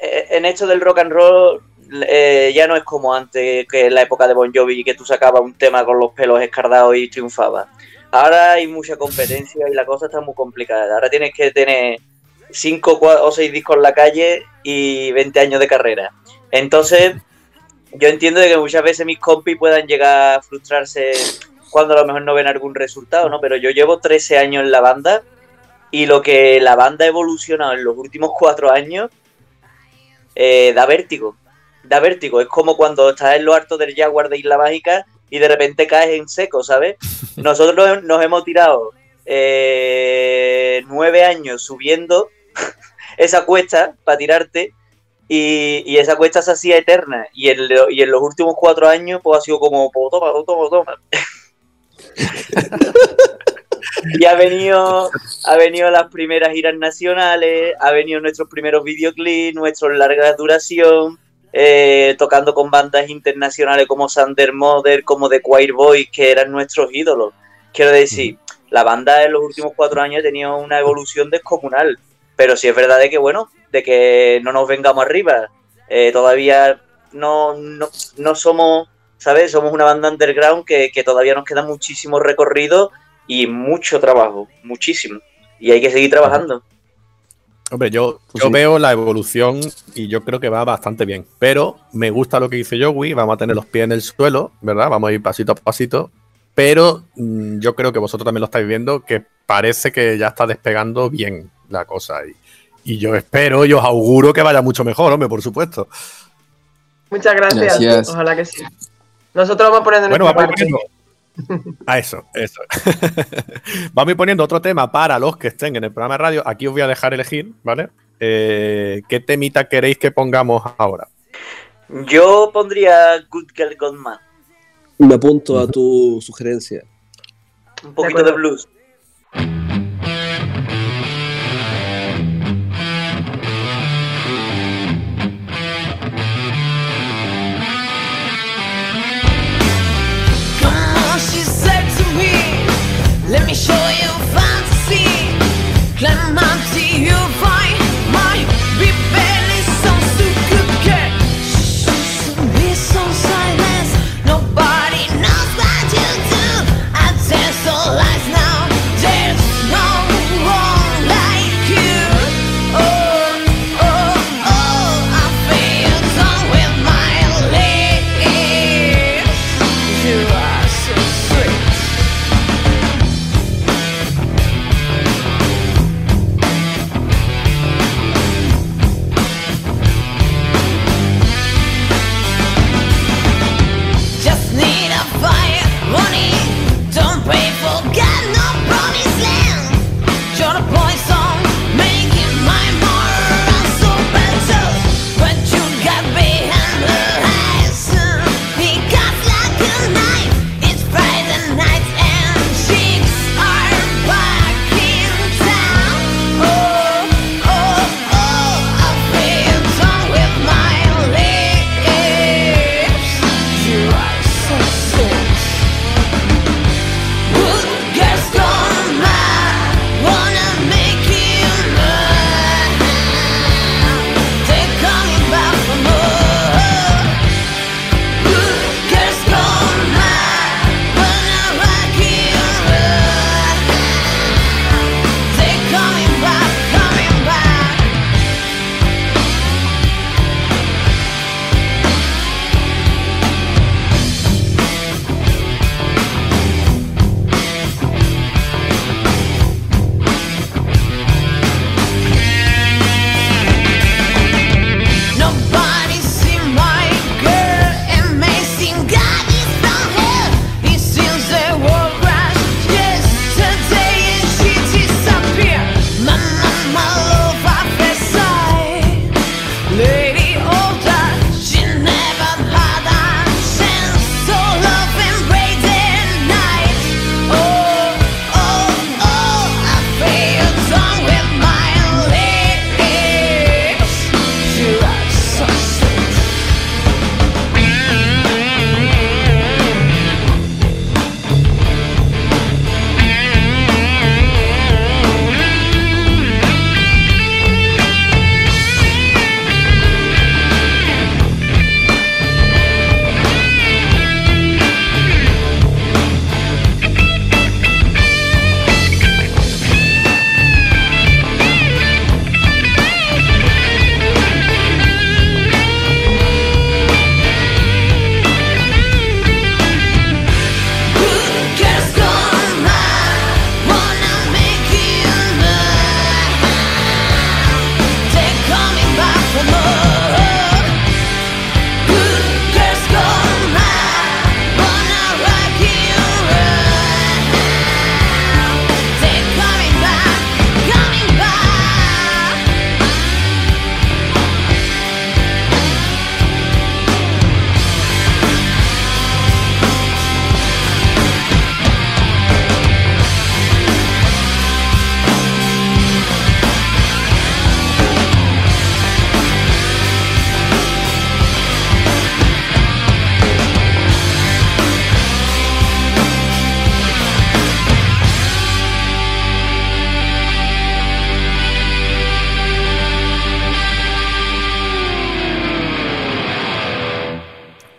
eh, en esto del rock and roll eh, ya no es como antes, que en la época de Bon Jovi, que tú sacabas un tema con los pelos escardados y triunfabas. Ahora hay mucha competencia y la cosa está muy complicada. Ahora tienes que tener 5 o 6 discos en la calle y 20 años de carrera. Entonces, yo entiendo de que muchas veces mis compis puedan llegar a frustrarse cuando a lo mejor no ven algún resultado, ¿no? Pero yo llevo 13 años en la banda y lo que la banda ha evolucionado en los últimos 4 años eh, da vértigo. Da vértigo. Es como cuando estás en lo harto del Jaguar de Isla Mágica y de repente caes en seco, ¿sabes? Nosotros nos hemos tirado eh, nueve años subiendo esa cuesta para tirarte y, esa cuesta se hacía eterna. Y en, y en los últimos cuatro años, pues ha sido como, toma, toma, toma. y ha venido, ha venido las primeras giras nacionales, ha venido nuestros primeros videoclips, nuestros larga duración, eh, tocando con bandas internacionales como Sander Mother, como The Choir Boys, que eran nuestros ídolos. Quiero decir, la banda en los últimos cuatro años ha tenido una evolución descomunal. Pero sí es verdad de que, bueno, de que no nos vengamos arriba. Eh, todavía no, no, somos, ¿sabes? Somos una banda underground que, todavía nos queda muchísimo recorrido y mucho trabajo, muchísimo. Y hay que seguir trabajando. Hombre, yo, pues yo veo la evolución y yo creo que va bastante bien. Pero me gusta lo que dice Joey, vamos a tener los pies en el suelo, ¿verdad? Vamos a ir pasito a pasito. Pero mm, yo creo que vosotros también lo estáis viendo, que parece que ya está despegando bien la cosa. Y, y yo espero y os auguro que vaya mucho mejor, hombre, por supuesto. Muchas gracias. Ojalá que sí. Nosotros vamos poniendo bueno, vamos poniendo. A eso, eso. vamos a ir poniendo otro tema para los que estén en el programa de radio. Aquí os voy a dejar elegir, ¿vale? Eh, ¿Qué temita queréis que pongamos ahora? Yo pondría Good Girl Gone Mad. Me apunto a tu sugerencia. Un poquito de blues.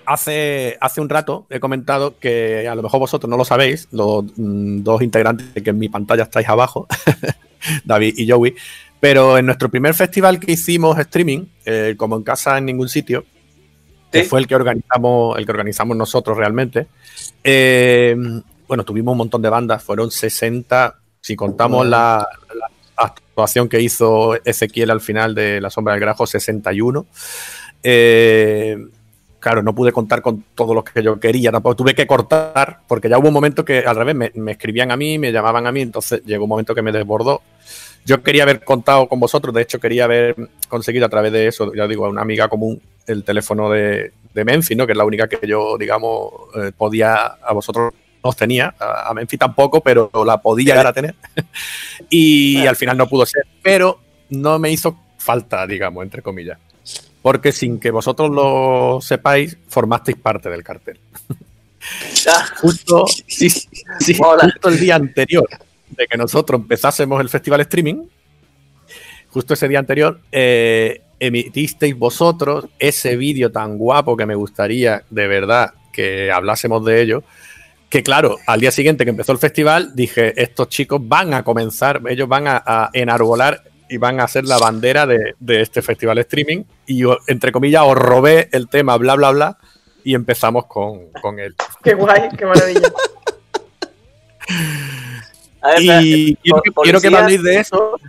Hace, hace un rato he comentado que a lo mejor vosotros no lo sabéis, los mm, dos integrantes que en mi pantalla estáis abajo, David y Joey, pero en nuestro primer festival que hicimos streaming, eh, como en casa en ningún sitio, que fue el que organizamos, el que organizamos nosotros realmente, eh, bueno, tuvimos un montón de bandas, fueron 60, si contamos la, la actuación que hizo Ezequiel al final de La Sombra del Grajo, 61. Eh, claro, no pude contar con todo lo que yo quería, tampoco tuve que cortar, porque ya hubo un momento que al revés me, me, escribían a mí, me llamaban a mí, entonces llegó un momento que me desbordó. Yo quería haber contado con vosotros, de hecho quería haber conseguido a través de eso, ya digo, a una amiga común, el teléfono de, de Memphis, ¿no? que es la única que yo, digamos, eh, podía a vosotros os tenía, a, a Memphis tampoco, pero la podía llegar a tener. y al final no pudo ser, pero no me hizo falta, digamos, entre comillas porque sin que vosotros lo sepáis, formasteis parte del cartel. justo, sí, sí, justo el día anterior de que nosotros empezásemos el festival streaming, justo ese día anterior, eh, emitisteis vosotros ese vídeo tan guapo que me gustaría de verdad que hablásemos de ello. Que claro, al día siguiente que empezó el festival, dije, estos chicos van a comenzar, ellos van a, a enarbolar y van a ser la bandera de, de, este festival streaming. Y entre comillas, os robé el tema, bla, bla, bla, y empezamos con, con él. Qué guay, qué maravilla. ver, y quiero, que, quiero que me habléis de eso.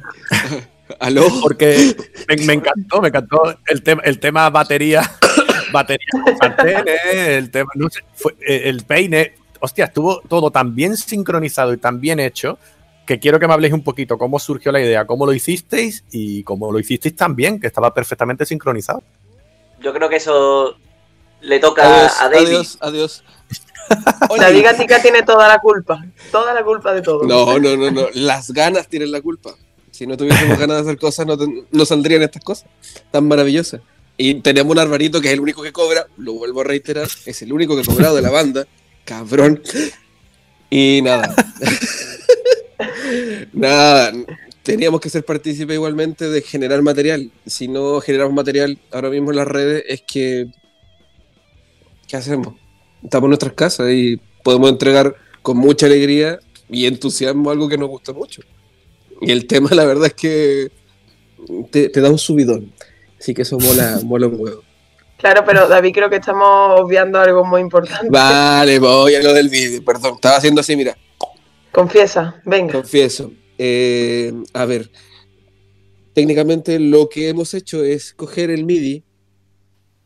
¿Aló? Porque me, me, encantó, me encantó el tema, el tema batería, batería sartenes, el tema, no sé, fue, el peine. Hostia, estuvo todo tan bien sincronizado y tan bien hecho que quiero que me habléis un poquito cómo surgió la idea, cómo lo hicisteis y cómo lo hicisteis también, que estaba perfectamente sincronizado. Yo creo que eso le toca adiós, a David. Adiós, adiós. David Gatica tiene toda la culpa, toda la culpa de todo. No, no, no, no. Las ganas tienen la culpa. Si no tuviésemos ganas de hacer cosas, no, no saldrían estas cosas tan maravillosas. Y tenemos un Alvarito que es el único que cobra, lo vuelvo a reiterar, es el único que ha cobrado de la banda, cabrón. Y nada. Nada, teníamos que ser partícipes igualmente de generar material. Si no generamos material ahora mismo en las redes, es que. ¿Qué hacemos? Estamos en nuestras casas y podemos entregar con mucha alegría y entusiasmo algo que nos gusta mucho. Y el tema, la verdad, es que te, te da un subidón. Así que eso mola, mola un huevo. Claro, pero David, creo que estamos obviando algo muy importante. Vale, voy a lo del vídeo. Perdón, estaba haciendo así, mira. Confiesa, venga. Confieso. Eh, a ver, técnicamente lo que hemos hecho es coger el MIDI,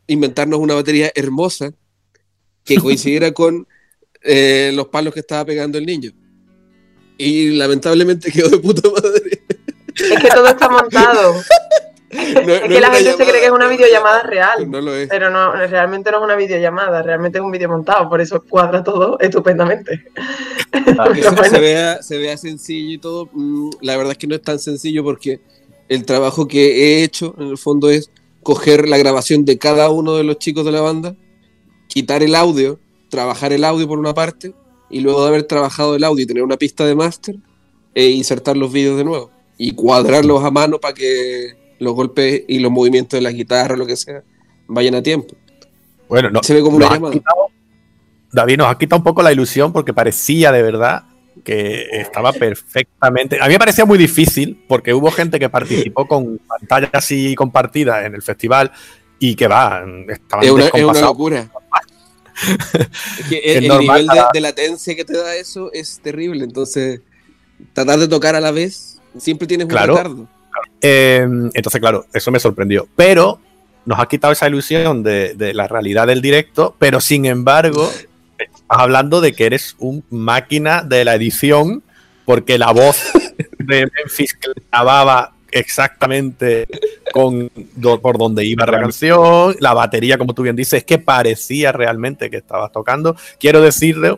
inventarnos una batería hermosa que coincidiera con eh, los palos que estaba pegando el niño. Y lamentablemente quedó de puta madre. Es que todo está montado. No, es no que la gente se cree que es una videollamada real, no lo es. pero no, realmente no es una videollamada, realmente es un vídeo montado, por eso cuadra todo estupendamente. Ah, bueno. se, vea, se vea sencillo y todo, mm, la verdad es que no es tan sencillo porque el trabajo que he hecho en el fondo es coger la grabación de cada uno de los chicos de la banda, quitar el audio, trabajar el audio por una parte y luego de haber trabajado el audio y tener una pista de máster, e insertar los vídeos de nuevo y cuadrarlos a mano para que los golpes y los movimientos de la guitarra, lo que sea, vayan a tiempo. Bueno, no, se ve como una llamada. Quitado, David nos ha quitado un poco la ilusión porque parecía de verdad que estaba perfectamente. A mí me parecía muy difícil porque hubo gente que participó con pantallas así compartidas en el festival y que va, estaban es una, es una locura. es que el, el nivel de, de, latencia que te da eso es terrible. Entonces, tratar de tocar a la vez siempre tienes un claro. retardo. Eh, entonces, claro, eso me sorprendió. Pero nos ha quitado esa ilusión de, de, la realidad del directo, pero sin embargo, estás hablando de que eres un máquina de la edición, porque la voz de Memphis grababa exactamente con do, por donde iba la canción, la batería, como tú bien dices, es que parecía realmente que estabas tocando. Quiero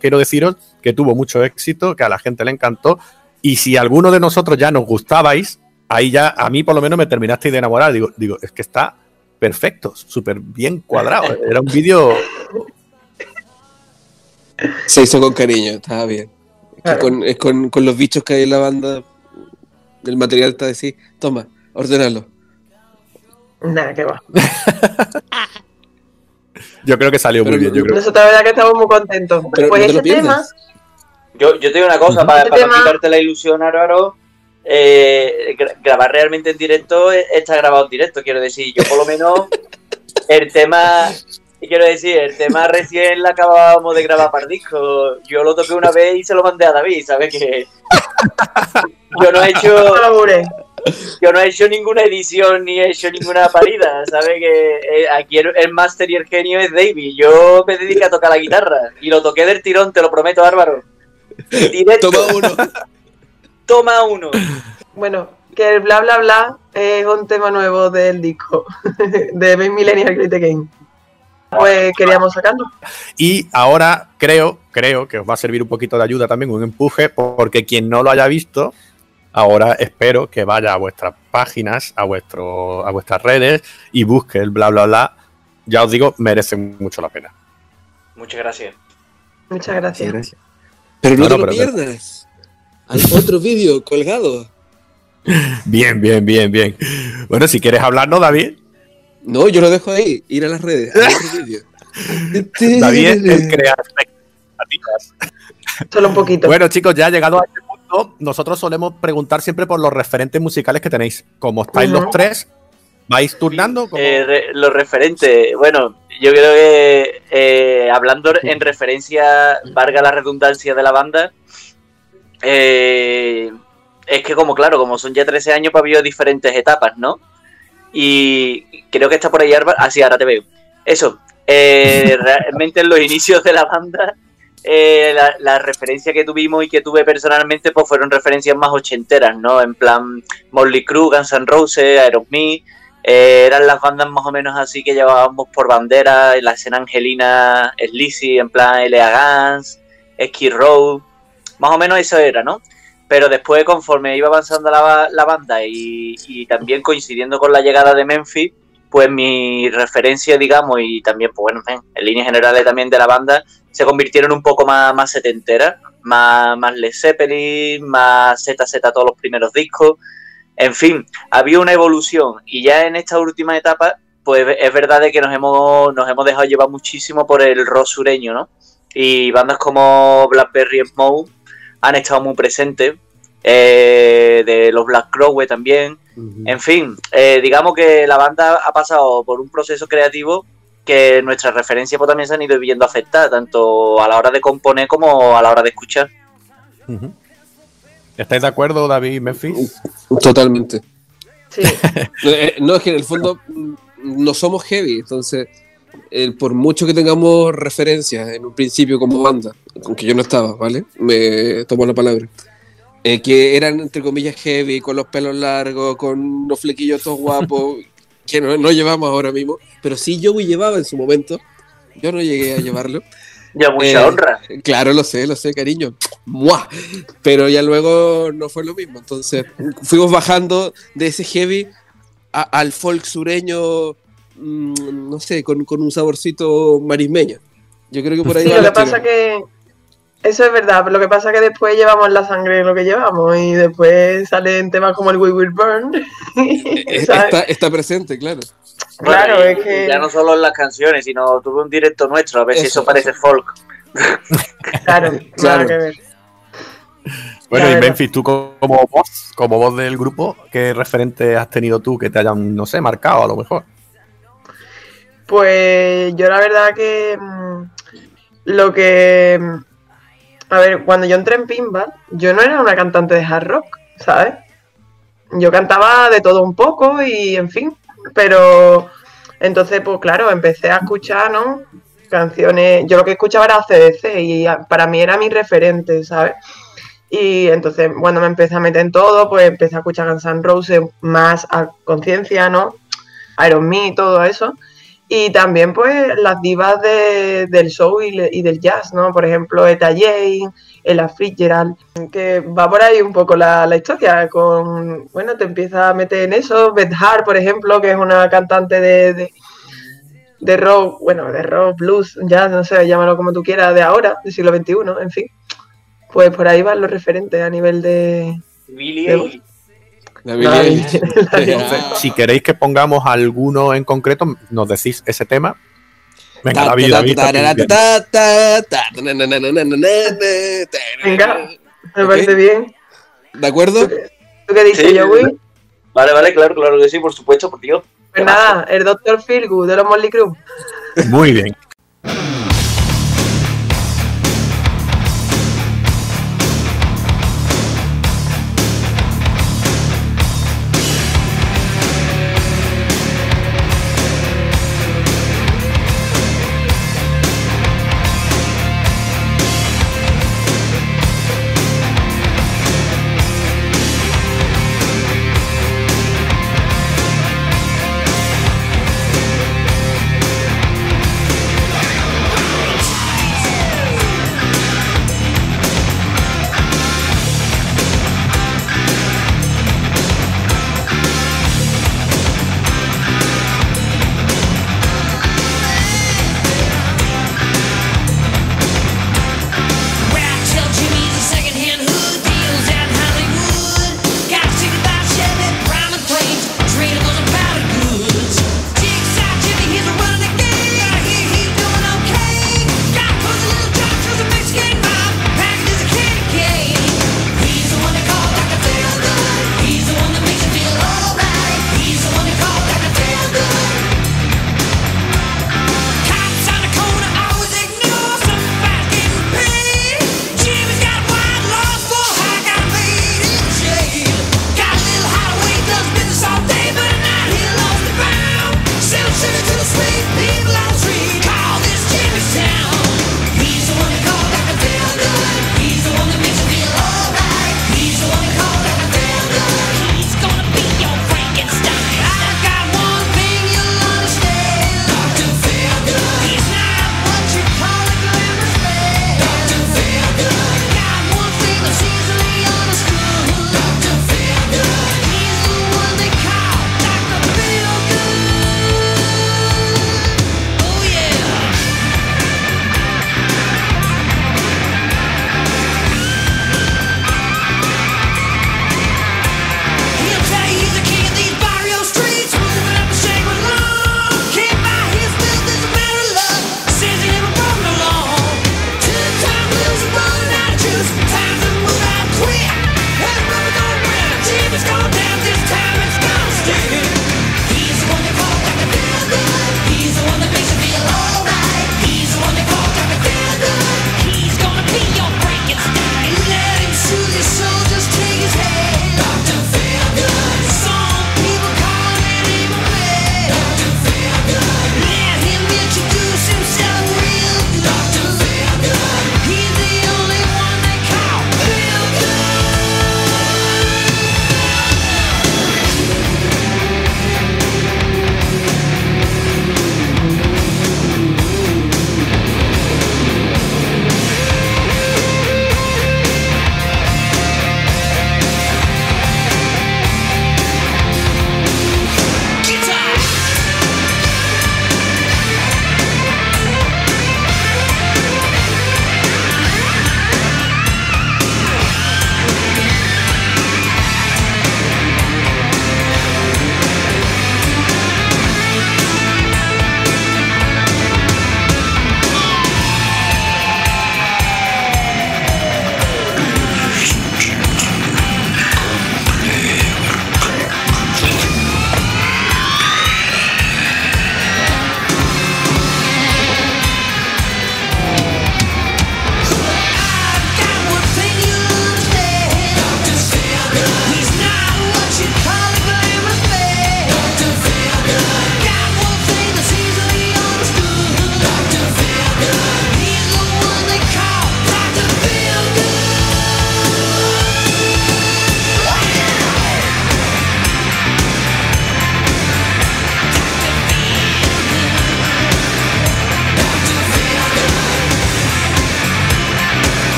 quiero deciros que tuvo mucho éxito, que a la gente le encantó, y si alguno de nosotros ya nos gustabais, ahí ya a mí por lo menos me terminaste de enamorar. Digo, digo es que está perfecto, súper bien cuadrado. Era un vídeo. Se hizo con cariño, estaba bien. Es, que con, es con, con, los bichos que hay en la banda, el material está así. Toma, ordenalo. Nada, que va. Yo creo que salió muy bien. Yo creo. Nosotros la verdad que estamos muy contentos. Pero pues no te lo ese tema, Yo, yo te digo una cosa, para, para tema- quitarte la ilusión, Álvaro, eh, gra- grabar realmente en directo eh, está grabado en directo, quiero decir, yo por lo menos el tema, quiero decir, el tema recién la acabábamos de grabar para el disco, yo lo toqué una vez y se lo mandé a David, ¿sabes? Que yo no he hecho, lo yo no he hecho ninguna edición ni he hecho ninguna parida, ¿sabes? Que eh, aquí el, el máster y el genio es David. Yo me dedico a tocar la guitarra y lo toqué del tirón, te lo prometo, Álvaro. Directo. Toma uno. Toma uno. Bueno, que el bla bla bla es un tema nuevo del disco de Millennial Critic Game. Pues queríamos sacarlo. Y ahora creo, creo que os va a servir un poquito de ayuda también, un empuje, porque quien no lo haya visto, ahora espero que vaya a vuestras páginas, a, vuestro, a vuestras redes y busque el bla bla bla. Ya os digo, merece mucho la pena. Muchas gracias. Muchas gracias. Pero no, No, te no, lo pero- pierdas. Hay otro vídeo colgado. Bien, bien, bien, bien. Bueno, si quieres hablarnos, David. No, yo lo dejo ahí. Ir a las redes. Hay otro vídeo. David es el crear expectativas. Solo un poquito. Bueno, chicos, ya llegado a este punto, nosotros solemos preguntar siempre por los referentes musicales que tenéis. Como estáis los tres, vais turnando. como- Eh, re- los referentes, bueno, yo creo que eh, hablando en referencia, valga la redundancia de la banda, eh, es que como claro, como son ya 13 años, pues ha habido diferentes etapas, ¿no? Y creo que está por ahí Álvaro, así ahora te veo. Eso, eh, realmente en los inicios de la banda, eh, la, la referencia que tuvimos y que tuve personalmente, pues fueron referencias más ochenteras, ¿no? En plan Motley Crue, Guns N' Roses, Aerosmith, eh, eran las bandas más o menos así que llevábamos por bandera en la escena angelina, Sleazy, en plan L.A. Guns, Skid Row, más o menos eso era, ¿no? Pero después, conforme iba avanzando la, la banda y, también coincidiendo con la llegada de Memphis, pues mi referencia, digamos, y también, pues bueno, en, en líneas generales también de la banda, se convirtieron un poco más, más setenteras, más, más Led Zeppelin, más ZZ todos los primeros discos. En fin, había una evolución y ya en esta última etapa, pues es verdad de que nos hemos, nos hemos dejado llevar muchísimo por el rock sureño, ¿no? Y bandas como Blackberry Smoke han estado muy presentes, eh, de los Black Crowes también. En fin, eh, digamos que la banda ha pasado por un proceso creativo que nuestras referencias pues, también se han ido viendo afectadas, tanto a la hora de componer como a la hora de escuchar. ¿Estáis de acuerdo, David y Memphis? Totalmente. Sí. Eh, No, es que en el fondo mm, no somos heavy, entonces eh, por mucho que tengamos referencias en un principio como banda, aunque yo no estaba, ¿vale? Me tomo la palabra. eh, que eran entre comillas heavy, con los pelos largos, con unos flequillos todos guapos, que no, no llevamos ahora mismo, pero sí Joey llevaba en su momento, yo no llegué a llevarlo. Ya, mucha Eh, honra. Claro, lo sé, lo sé, cariño. ¡Mua! Pero ya luego no fue lo mismo. Entonces fuimos bajando de ese heavy a- al folk sureño, mm, no sé, con, con un saborcito marismeño. Yo creo que por ahí Sí, va lo que pasa que eso es verdad, pero lo que pasa que después llevamos la sangre en lo que llevamos y después salen temas como el We Will Burn. Eh, ¿sabes? Está, está presente, claro. Claro, Bueno, es que- Ya no solo en las canciones, sino tuve un directo nuestro, a ver si Eso, eso parece folk. Claro, Claro. nada que ver. Bueno, y. Memphis, tú como voz, como voz del grupo, ¿qué referente has tenido tú que te hayan, no sé, marcado a lo mejor? Pues yo la verdad que mm, lo que... mm, A ver, cuando yo entré en Pinball, yo no era una cantante de hard rock, ¿sabes? Yo cantaba de todo un poco y en fin, pero entonces pues claro, empecé a escuchar, ¿no? Canciones, yo lo que escuchaba era CDC y a- para mí era mi referente, ¿sabes? Y entonces cuando me empecé a meter en todo, pues empecé a escuchar Guns N' más a conciencia, ¿no? Iron Me, todo eso. Y también, pues, las divas de- del show y, le- y del jazz, ¿no? Por ejemplo, Eta Jane, Ella Fitzgerald, que va por ahí un poco la, la historia. Con, bueno, te empiezas a meter en eso. Beth Hart, por ejemplo, que es una cantante de, de, de rock, bueno, de rock, blues, jazz, no sé, llámalo como tú quieras, de ahora, del siglo XXI, en fin. Pues por ahí van los referentes a nivel de. Billie la- Eilish. Entonces, si queréis que pongamos alguno en concreto, nos decís ese tema. Venga, David, David, David, Venga, me parece bien. ¿De acuerdo? ¿Tú qué dices, Sí. Joey? Vale, vale, claro, claro que sí, por supuesto, por Dios. Pues nada, el Dr. Feelgood de los Molly Crew. Muy bien.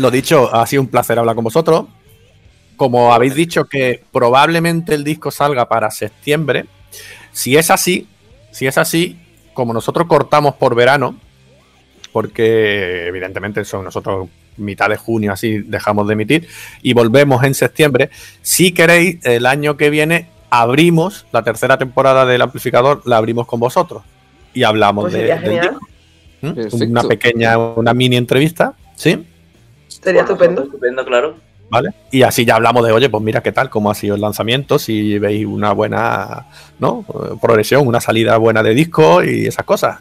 Lo dicho, ha sido un placer hablar con vosotros. Como habéis dicho que probablemente el disco salga para septiembre, si es así, si es así, como nosotros cortamos por verano, porque evidentemente son nosotros mitad de junio así dejamos de emitir y volvemos en septiembre. Si queréis, el año que viene abrimos la tercera temporada del amplificador, la abrimos con vosotros y hablamos Pues de, del disco. ¿Mm? Una pequeña, una mini entrevista, ¿sí? Sería estupendo. Estupendo, claro. ¿Vale? Y así ya hablamos de, oye, pues mira qué tal, cómo ha sido el lanzamiento, si veis una buena, ¿no? Progresión, una salida buena de disco y esas cosas.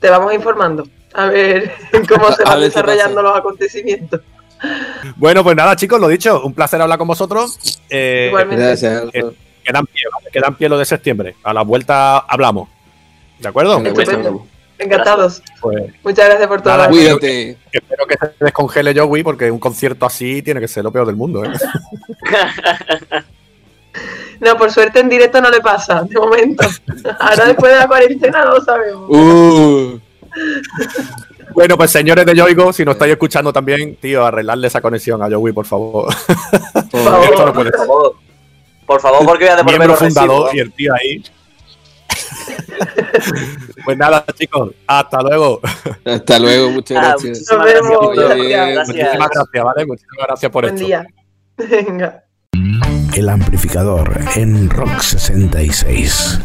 Te vamos informando. A ver cómo se van desarrollando los acontecimientos. Bueno, pues nada, chicos, lo dicho, un placer hablar con vosotros. Eh, Igualmente. Gracias. eh, queda en pie, ¿vale? Queda en pie lo de septiembre. A la vuelta hablamos. ¿De acuerdo? Encantados. Pues, Muchas gracias por todo. nada, espero que- Espero que se descongele Joey porque un concierto así tiene que ser lo peor del mundo. ¿eh? No, por suerte en directo no le pasa, de momento. Ahora después de la cuarentena no lo sabemos. Uh. Bueno, pues señores de Yoigo, si nos estáis escuchando también, tío, arreglarle esa conexión a Joey, por favor. Esto no puede Por favor. Por favor, porque voy a devolver Miembro los fundador recibos. y el tío ahí. pues nada, chicos, hasta luego. Hasta luego, muchas Ah, gracias. muchísimas gracias, Oye, Pablo. bien. Gracias. Muchísimas gracias, ¿vale? Muchísimas gracias por Buen esto. día. Venga. El amplificador en Rock 66.